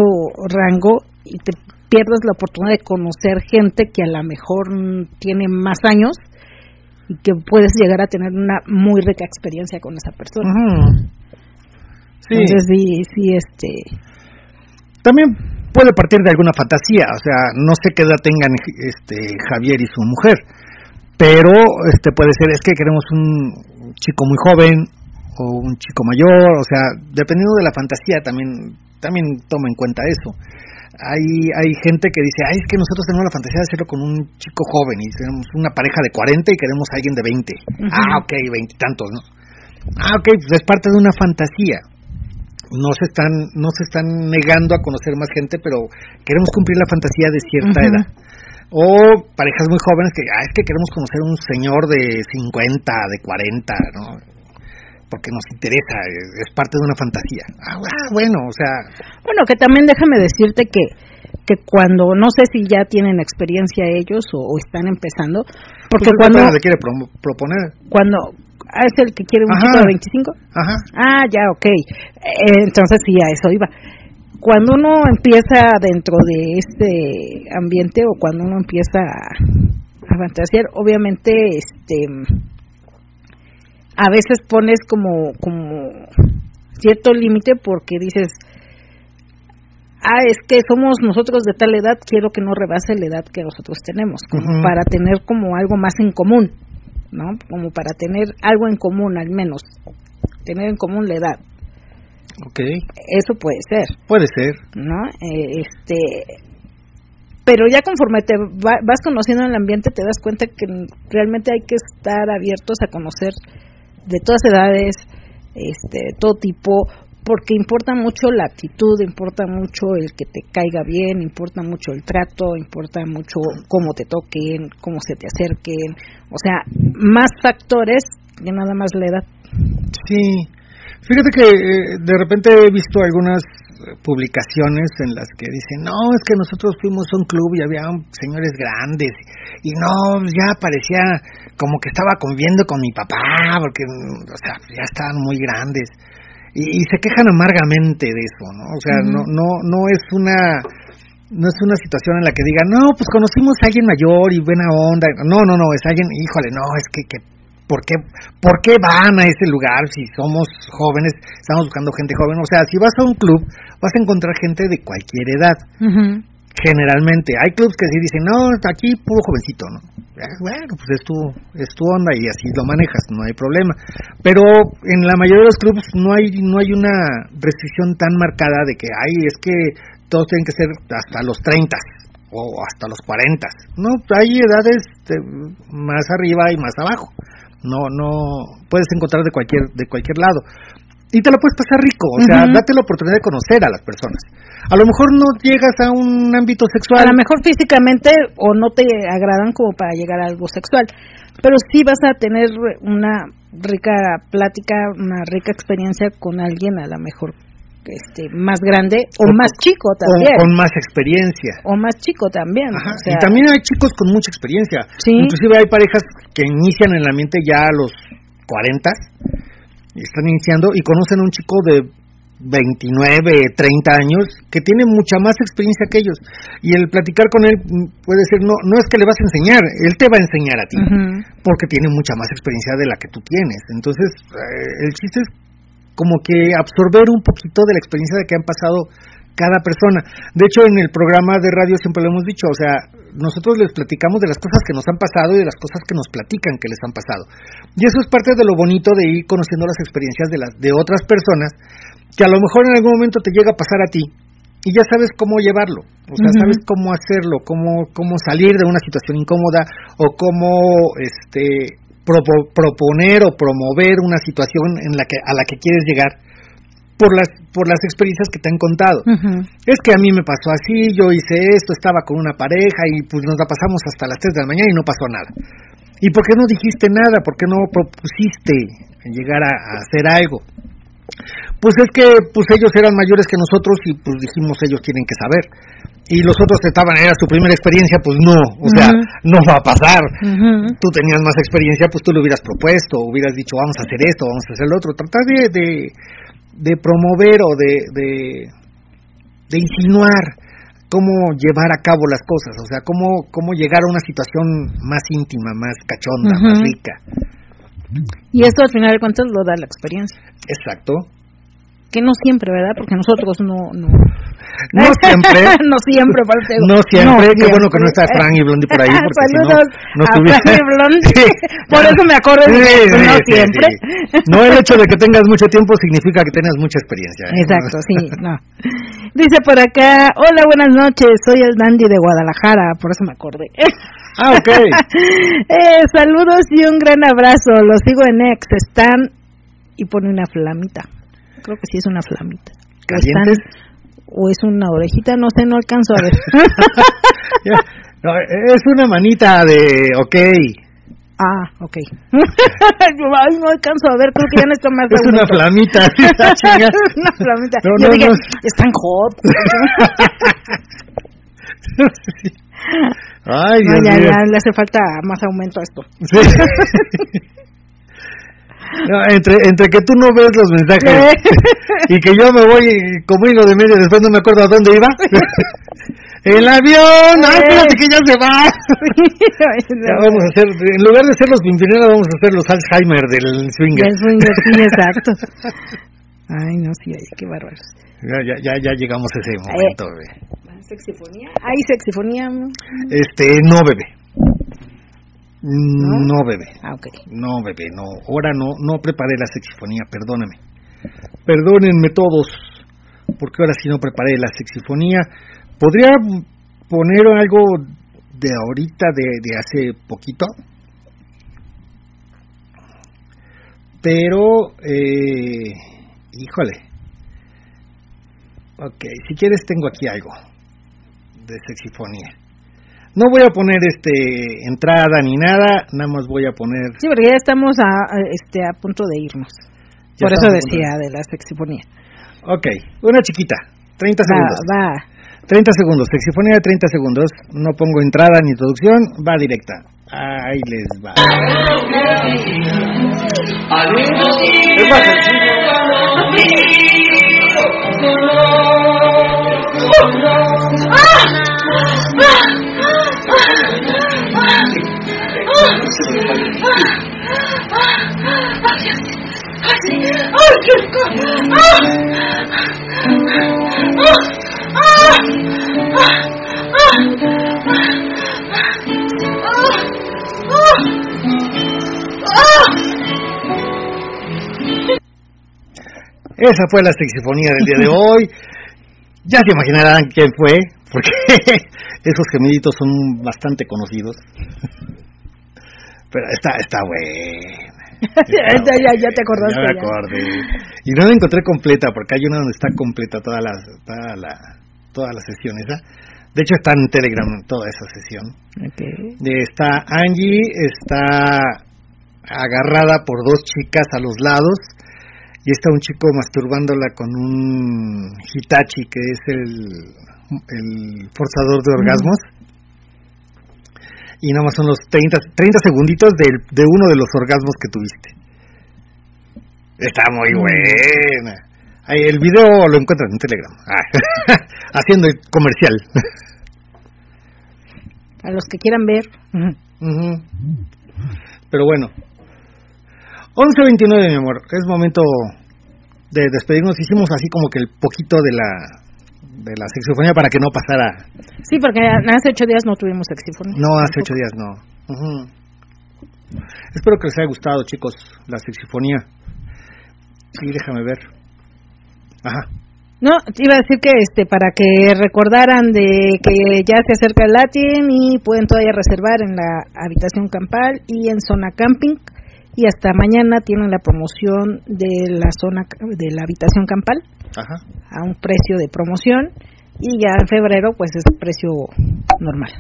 rango y te pierdes la oportunidad de conocer gente que a lo mejor tiene más años y que puedes llegar a tener una muy rica experiencia con esa persona. Sí. Entonces sí, sí, este... También puede partir de alguna fantasía, o sea, no sé qué edad tengan este Javier y su mujer, pero este puede ser es que queremos un chico muy joven o un chico mayor, o sea, dependiendo de la fantasía también también toma en cuenta eso hay, hay gente que dice, ay, es que nosotros tenemos la fantasía de hacerlo con un chico joven y tenemos una pareja de 40 y queremos a alguien de 20. Ah, ok, veintitantos, ¿no? Ah, ok, pues es parte de una fantasía. No se están no se están negando a conocer más gente, pero queremos cumplir la fantasía de cierta edad. O parejas muy jóvenes que, ah, es que queremos conocer a un señor de 50, de 40, ¿no? Porque nos interesa, es parte de una fantasía. Ah, ah, bueno, o sea... Bueno, que también déjame decirte que que cuando, no sé si ya tienen experiencia ellos o, están empezando, porque pues cuando... se quiere proponer? Cuando ah, es el que quiere un chico de 25. Ajá. Ah, ya, ok. Eh, entonces sí, a eso iba. Cuando uno empieza dentro de este ambiente o cuando uno empieza a, a fantasear, obviamente, este a veces pones como, como cierto límite porque dices, ah, es que somos nosotros de tal edad, quiero que no rebase la edad que nosotros tenemos, como para tener como algo más en común, ¿no? Como para tener algo en común al menos, tener en común la edad. Ok. Eso puede ser. Puede ser. ¿No? Eh, este, pero ya conforme te vas conociendo el ambiente te das cuenta que realmente hay que estar abiertos a conocer de todas edades, este, todo tipo, porque importa mucho la actitud, importa mucho el que te caiga bien, importa mucho el trato, importa mucho cómo te toquen, cómo se te acerquen, o sea, más factores que nada más la edad. Sí, fíjate que eh, de repente he visto algunas publicaciones en las que dicen, no, es que nosotros fuimos a un club y había señores grandes y no, ya parecía como que estaba conviviendo con mi papá porque, o sea, ya estaban muy grandes y, se quejan amargamente de eso, ¿no? O sea, no, no, no es una no es una situación en la que digan, no, pues conocimos a alguien mayor y buena onda. No, no, no, es alguien, híjole, no, es que, que ¿por qué, ¿por qué van a ese lugar si somos jóvenes, estamos buscando gente joven? O sea, si vas a un club, vas a encontrar gente de cualquier edad. Generalmente, hay clubs que sí dicen, no, aquí puro jovencito, ¿no? Eh, Bueno, pues es tu, es tu onda y así lo manejas, no hay problema. Pero en la mayoría de los clubs no hay, no hay una restricción tan marcada de que, ay, es que todos tienen que ser hasta los 30 o hasta los 40. No, hay edades este, más arriba y más abajo. No, no, puedes encontrar de cualquier, de cualquier lado. Y te lo puedes pasar rico, o sea, date la oportunidad de conocer a las personas. A lo mejor no llegas a un ámbito A sexual. lo mejor físicamente o no te agradan como para llegar a algo sexual, pero sí vas a tener una rica plática, una rica experiencia con alguien a lo mejor este más grande o O más chico o también con más experiencia. o más chico también Ajá, o sea, y también hay chicos con mucha experiencia. Sí. Inclusive hay parejas que inician en la mente ya a los 40, y están iniciando y conocen a un chico de 29, 30 años que tiene mucha más experiencia que ellos. Y el platicar con él puede ser, no, no es que le vas a enseñar, él te va a enseñar a ti, porque tiene mucha más experiencia de la que tú tienes. Entonces, eh, el chiste es como que absorber un poquito de la experiencia de que han pasado cada persona. De hecho, en el programa de radio siempre lo hemos dicho, o sea, nosotros les platicamos de las cosas que nos han pasado y de las cosas que nos platican que les han pasado. Y eso es parte de lo bonito de ir conociendo las experiencias de las de otras personas que a lo mejor en algún momento te llega a pasar a ti y ya sabes cómo llevarlo, o sea, sabes cómo hacerlo, cómo cómo salir de una situación incómoda o cómo este propo- proponer o promover una situación en la que a la que quieres llegar por las por las experiencias que te han contado. Es que a mí me pasó así, yo hice esto, estaba con una pareja y pues nos la pasamos hasta las 3 de la mañana y no pasó nada. ¿Y por qué no dijiste nada? ¿Por qué no propusiste llegar a, a hacer algo? Pues es que pues ellos eran mayores que nosotros y pues dijimos ellos tienen que saber. Y los otros estaban, era su primera experiencia, pues no, o sea, no va a pasar. Tú tenías más experiencia, pues tú lo hubieras propuesto, hubieras dicho vamos a hacer esto, vamos a hacer lo otro. Tratar de, de, de promover o de, de, de insinuar cómo llevar a cabo las cosas, o sea, cómo, cómo llegar a una situación más íntima, más cachonda, más rica. Y esto al final de cuentas lo da la experiencia Exacto. que no siempre verdad porque nosotros no no No siempre. no siempre No siempre, qué bueno que no está. Fran y Blondie por ahí, porque si no, Saludos no a Fran y Blondie. Sí. Por eso me acuerdo de Sí, no siempre. No el hecho de que tengas mucho tiempo significa que tengas mucha experiencia. ¿eh? Exacto, sí, no. Dice por acá, hola, buenas noches, soy el Dandy de Guadalajara, por eso me acordé. Ah, ok. Eh, saludos y un gran abrazo, los sigo en Ex, están, y pone una flamita, creo que sí es una flamita. ¿Calientes? están- O es una orejita, no sé, no alcanzo a ver. No, es una manita de, ok, ah, ok. Ay, no alcanzo a ver, creo que ya no está más es una flamita. Es una flamita. No, Yo no, dije, no. están hot. Ay, No, Dios ya, mío. ya le hace falta más aumento a esto. Sí. No, entre, entre que tú no ves los mensajes y que yo me voy como hilo de medio, después no me acuerdo a dónde iba. El avión, ay, espérate que ya se va. Ya vamos a hacer, en lugar de ser los Pimpinela, vamos a hacer los Alzheimer del swinger. Del swinger, sí, exacto. Ay, no, sí, ay, qué bárbaros. Ya, ya, ya, llegamos a ese momento, bebé. ¿Sexifonía? ¿Hay sexifonía? Este, no, bebé. No, bebé. Ah, ok. No, bebé, no. Ahora no, no preparé la sexifonía, perdóname. Perdónenme todos, porque ahora sí no preparé la sexifonía. ¿Podría poner algo de ahorita, de, de hace poquito? Pero, eh, híjole. Ok, si quieres tengo aquí algo de sexifonía. No voy a poner este entrada ni nada, nada más voy a poner Sí, porque ya estamos a, a- este, a punto de irnos. Ya Por eso decía de la sexifonía. Ok, una chiquita, 30 segundos. Va, va. 30 segundos, sexifonía de 30 segundos. No pongo entrada ni introducción, va directa. Ahí les va. Es más sencillo. Oh! Esa fue la sexifonía del día de hoy. Ya se imaginarán quién fue, porque esos gemiditos son bastante conocidos. Pero está, está buena. ya, ya, ya te acordaste. Ya me ya. acordé. Y no la encontré completa, porque hay una donde está completa toda la, toda la, toda la sesión esa. De hecho está en Telegram toda esa sesión. Está Angie, está agarrada por dos chicas a los lados y está un chico masturbándola con un Hitachi que es el, el forzador de orgasmos. Y nada más son los 30, 30 segunditos del- de uno de los orgasmos que tuviste. Está muy buena. Ahí, el video lo encuentran en Telegram. Ah, haciendo el comercial. A los que quieran ver. Pero bueno. 11.29, mi amor. Es momento de despedirnos. Hicimos así como que el poquito de la de la saxofonía para que no pasara. Sí, porque hace ocho días no tuvimos saxofonía. No, hace ocho días no. Ujú. Espero que les haya gustado, chicos, la saxofonía. Sí, déjame ver. Ajá. No, te iba a decir que este para que recordaran de que ya se acerca el Latin y pueden todavía reservar en la habitación campal y en zona camping y hasta mañana tienen la promoción de la zona de la habitación campal Ajá. a un precio de promoción y ya en febrero pues es precio normal.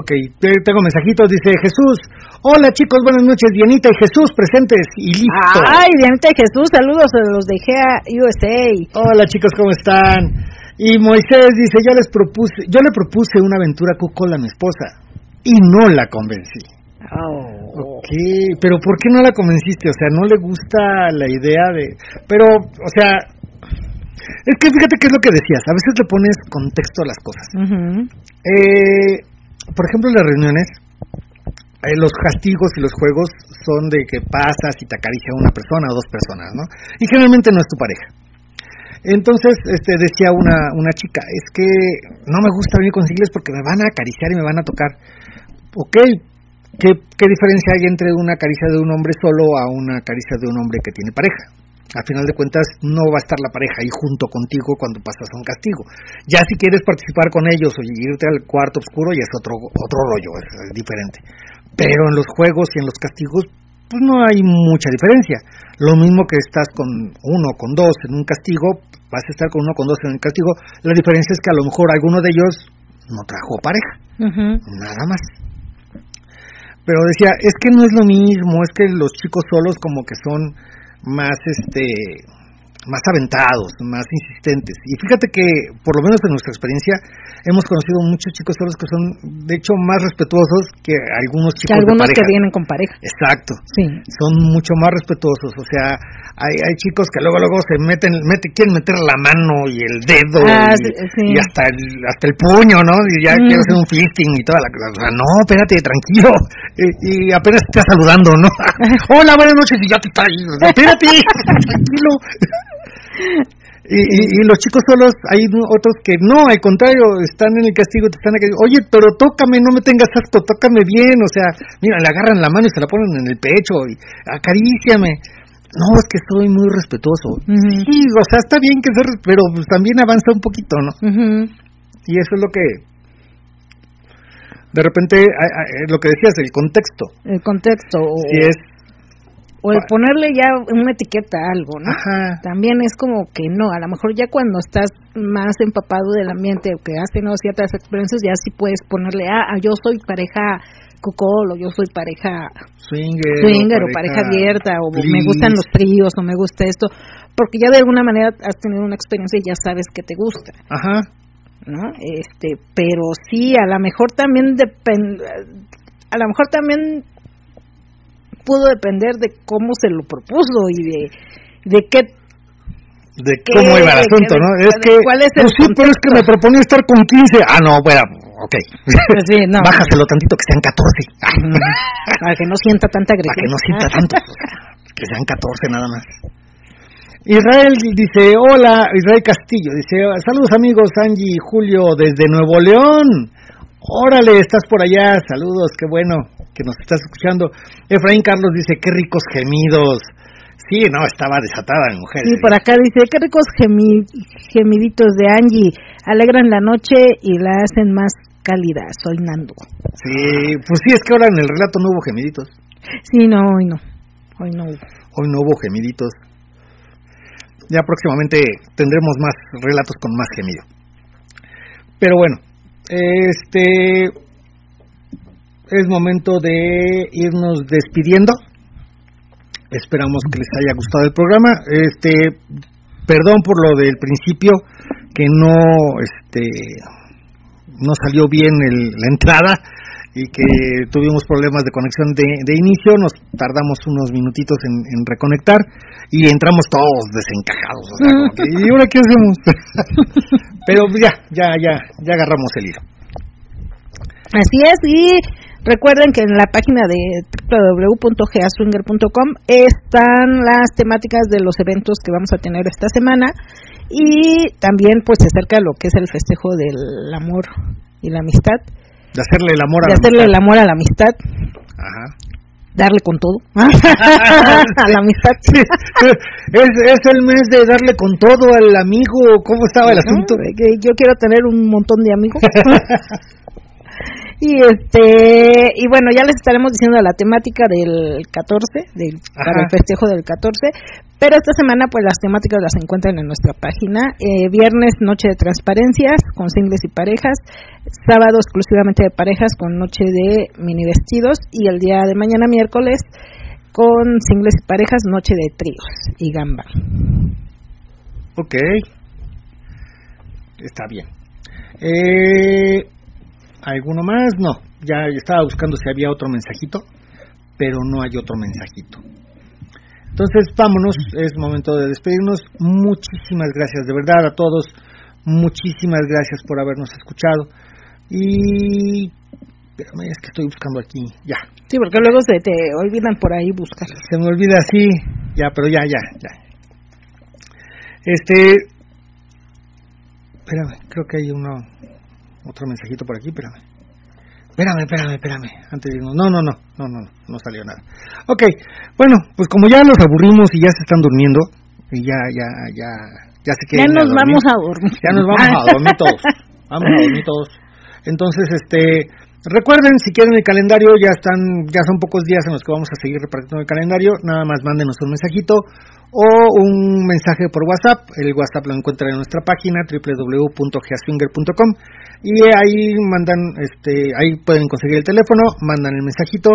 Ok, te- tengo mensajitos. Dice Jesús. Hola, chicos, buenas noches. Dianita y Jesús presentes y listo. Ay, Dianita y Jesús, saludos a los de GEA USA. Hola chicos, ¿cómo están? Y Moisés dice, yo les propuse, yo le propuse una aventura Coca-Cola a mi esposa y no la convencí. Oh. Ok, pero ¿por qué no la convenciste? O sea, no le gusta la idea de... Pero, o sea, es que fíjate qué es lo que decías, a veces le pones contexto a las cosas. Ujú. Eh, por ejemplo, en las reuniones, eh, los castigos y los juegos son de que pasas y te acaricia una persona o dos personas, ¿no? Y generalmente no es tu pareja. Entonces, este, decía una, una chica, es que no me gusta venir con sigles porque me van a acariciar y me van a tocar. Ok, ¿qué, qué diferencia hay entre una caricia de un hombre solo a una caricia de un hombre que tiene pareja? A final de cuentas, no va a estar la pareja ahí junto contigo cuando pasas un castigo. Ya si quieres participar con ellos o irte al cuarto oscuro, ya es otro, otro rollo, es, es diferente. Pero en los juegos y en los castigos, pues no hay mucha diferencia. Lo mismo que estás con uno, con dos en un castigo, vas a estar con uno, con dos en un castigo. La diferencia es que a lo mejor alguno de ellos no trajo pareja, nada más. Pero decía, es que no es lo mismo, es que los chicos solos como que son más este más aventados, más insistentes. Y fíjate que, por lo menos en nuestra experiencia, hemos conocido muchos chicos solos que son, de hecho, más respetuosos que algunos Que chicos algunos de que pareja. vienen con pareja. Exacto. Sí. Son mucho más respetuosos, o sea, hay, hay chicos que luego luego se meten, mete, quieren meter la mano y el dedo Ah, y, sí, sí. y hasta el hasta el puño, ¿no? Y ya Mm. quiero hacer un fisting y toda la cosa. O sea, no, espérate, tranquilo. Y, y apenas te está saludando, ¿no? Hola, buenas noches y ya te está ahí. Espérate, tranquilo. Y, y, y los chicos solos, hay otros que no, al contrario, están en el castigo, te están acá, oye, pero tócame, no me tengas asco, tócame bien, o sea, mira, le agarran la mano y se la ponen en el pecho, y acaríciame. No, es que soy muy respetuoso. Ujú. Sí, o sea, está bien que ser, pero pues también avanza un poquito, ¿no? Ujú. Y eso es lo que, de repente, lo que decías, el contexto. El contexto. O, Si es, o el ponerle ya una etiqueta a algo, ¿no? ajá, También es como que no, a lo mejor ya cuando estás más empapado del ambiente o que has tenido ciertas experiencias, ya sí puedes ponerle, ah, ah, yo soy pareja cocol o yo soy pareja swinger, swinger o pareja abierta o me gustan los tríos o me gusta esto, porque ya de alguna manera has tenido una experiencia y ya sabes que te gusta. Ajá, ¿no? Este, pero sí, a lo mejor también depende, a lo mejor también pudo depender de cómo se lo propuso y de, de qué, de ¿Qué? cómo iba el ¿De asunto, qué? ¿no? ¿De Es que, cuál es el pues sí, pero es que me proponía estar con 15. Ah, no, bueno, ok. Pues sí, no. Bájaselo tantito, que sean 14. Ah, para que no sienta tanta para agresión. que no sienta tanto. que sean 14 nada más. Israel dice, hola, Israel Castillo, dice, saludos amigos, Angie y Julio desde Nuevo León. Órale, estás por allá, saludos, qué bueno que nos estás escuchando. Efraín Carlos dice, qué ricos gemidos. Sí, no, estaba desatada mi mujer. Sí, por acá dice, qué ricos gemi- gemiditos de Angie, alegran la noche y la hacen más cálida. Soy Nando. Sí, pues sí, es que ahora en el relato no hubo gemiditos. Sí, no, hoy no. Hoy no hubo. Hoy no hubo gemiditos. Ya próximamente tendremos más relatos con más gemido. Pero bueno, este es momento de irnos despidiendo. Esperamos que les haya gustado el programa. Este, perdón por lo del principio que no este no salió bien el- la entrada y que tuvimos problemas de conexión de, de inicio, nos tardamos unos minutitos en, en reconectar y entramos todos desencajados. o sea, como que, ¿Y ahora qué hacemos? Pero ya, ya, ya, ya agarramos el hilo. Así es, y recuerden que en la página de www.geaswinger.com están las temáticas de los eventos que vamos a tener esta semana y también pues se acerca lo que es el festejo del amor y la amistad, De hacerle el amor a de la hacerle el mujer. amor a la amistad, Ajá. darle con todo a la amistad. es, es el mes de darle con todo al amigo. ¿Cómo estaba el asunto? yo quiero tener un montón de amigos. y este y bueno, ya les estaremos diciendo la temática del 14, del, para el festejo del 14, pero esta semana pues las temáticas las encuentran en nuestra página. Eh, viernes noche de transparencias con singles y parejas, sábado exclusivamente de parejas con noche de mini vestidos y el día de mañana miércoles con singles y parejas noche de tríos y gamba. Ok. Está bien. Eh, ¿Alguno más? No. Ya estaba buscando si había otro mensajito, pero no hay otro mensajito. Entonces, vámonos. Es momento de despedirnos. Muchísimas gracias, de verdad, a todos. Muchísimas gracias por habernos escuchado. Y. Espérame, es que estoy buscando aquí. Ya. Sí, porque luego se te olvidan por ahí buscar. Se me olvida así. Ya, pero ya, ya, ya. Este. Espérame, creo que hay uno. Otro mensajito por aquí, espérame. Espérame, espérame, espérame. Antes de irnos. No, no, no, no, no, no salió nada. Ok, bueno, pues como ya los aburrimos y ya se están durmiendo, y ya, ya, ya, ya se Ya quieren ir nos vamos a dormir. Ya nos vamos a dormir todos. Vamos a dormir todos. Entonces, este, recuerden, si quieren el calendario, ya están, ya son pocos días en los que vamos a seguir repartiendo el calendario. Nada más mándenos un mensajito o un mensaje por WhatsApp. El WhatsApp lo encuentran en nuestra página www.geaswinger.com y ahí mandan, este, ahí pueden conseguir el teléfono, mandan el mensajito,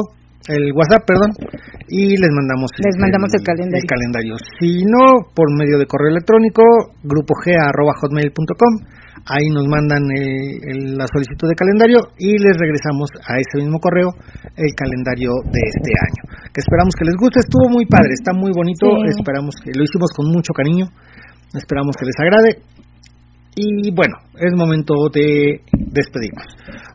el WhatsApp, perdón, y les mandamos Les mandamos el calendario. el calendario. Si no, por medio de correo electrónico, grupog.hotmail.com, ahí nos mandan el- el- la solicitud de calendario y les regresamos a ese mismo correo el calendario de este año. Que esperamos que les guste, estuvo muy padre, está muy bonito, Sí. esperamos que lo hicimos con mucho cariño, esperamos que les agrade. Y bueno, es momento de despedirnos.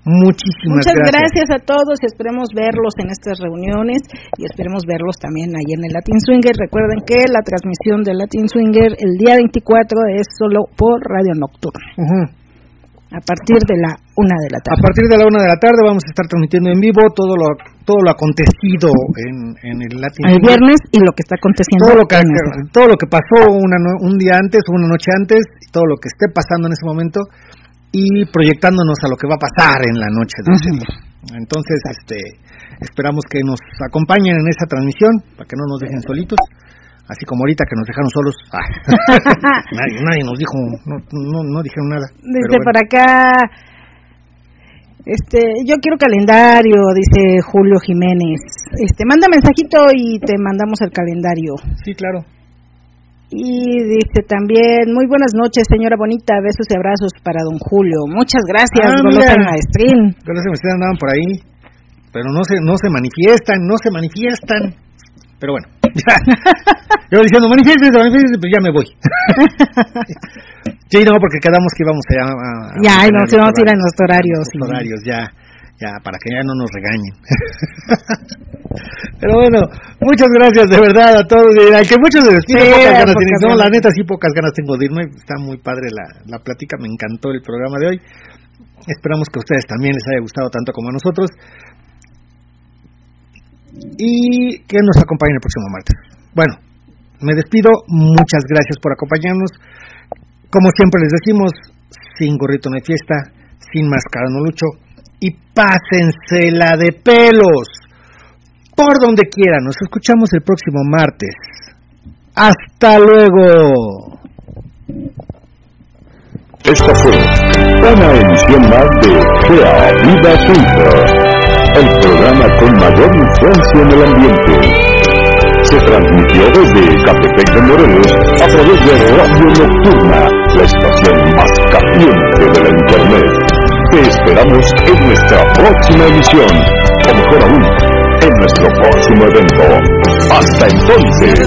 Muchísimas Muchas gracias. a todos y esperemos verlos en estas reuniones y esperemos verlos también ahí en el Latin Swinger. Recuerden que la transmisión del Latin Swinger el día 24 es solo por Radio Nocturna, Ujú. a partir de la una de la A tarde. partir de la una de la tarde vamos a estar transmitiendo en vivo todo lo todo lo acontecido en, en el Latin El viernes y lo que está aconteciendo. todo lo que todo lo que pasó una un día antes o una noche antes y todo lo que esté pasando en ese momento y proyectándonos a lo que va a pasar en la noche de ese día. Entonces, este esperamos que nos acompañen en esa transmisión para que no nos dejen solitos. Así como ahorita que nos dejaron solos, Ah. nadie, nadie nos dijo, no, no, no dijeron nada. Pero bueno. por acá, este, yo quiero calendario, dice Julio Jiménez. Este, manda mensajito y te mandamos el calendario. Sí, claro. Y dice también, muy buenas noches, señora bonita, besos y abrazos para don Julio. Muchas gracias, Ah, Golosa y Maestrín. Se me están andaban por ahí, pero no se, no se manifiestan, no se manifiestan. Pero bueno, ya. Yo diciendo, manifiéstense, manifiéstense, pues ya me voy. sí, no, porque quedamos que íbamos a... a- a Ya, no, sí, vamos a ir a nuestros sí. horarios, ya. Ya para que ya no nos regañen. Pero bueno, muchas gracias de verdad a todos. Al que muchos de sí, pocas ganas No, la neta sí pocas ganas tengo de irme. Está muy padre la, la plática, me encantó el programa de hoy. Esperamos que a ustedes también les haya gustado tanto como a nosotros. Y que nos acompañen el próximo martes. Bueno, me despido. Muchas gracias por acompañarnos. Como siempre les decimos, sin gorrito no hay fiesta, sin máscara no lucho. Y pásensela de pelos. Por donde quieran. Nos escuchamos el próximo martes. Hasta luego. Esta fue una emisión más de Gea Vida Center, el programa con mayor influencia en el ambiente. Se transmitió desde Catepec de Morelos a través de Radio Nocturna, esperamos en nuestra próxima emisión, o mejor aún, en nuestro próximo evento. Hasta entonces.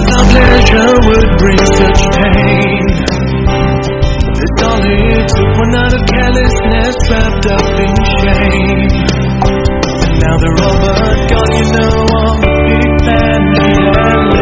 now they're all but you know I'm a big fan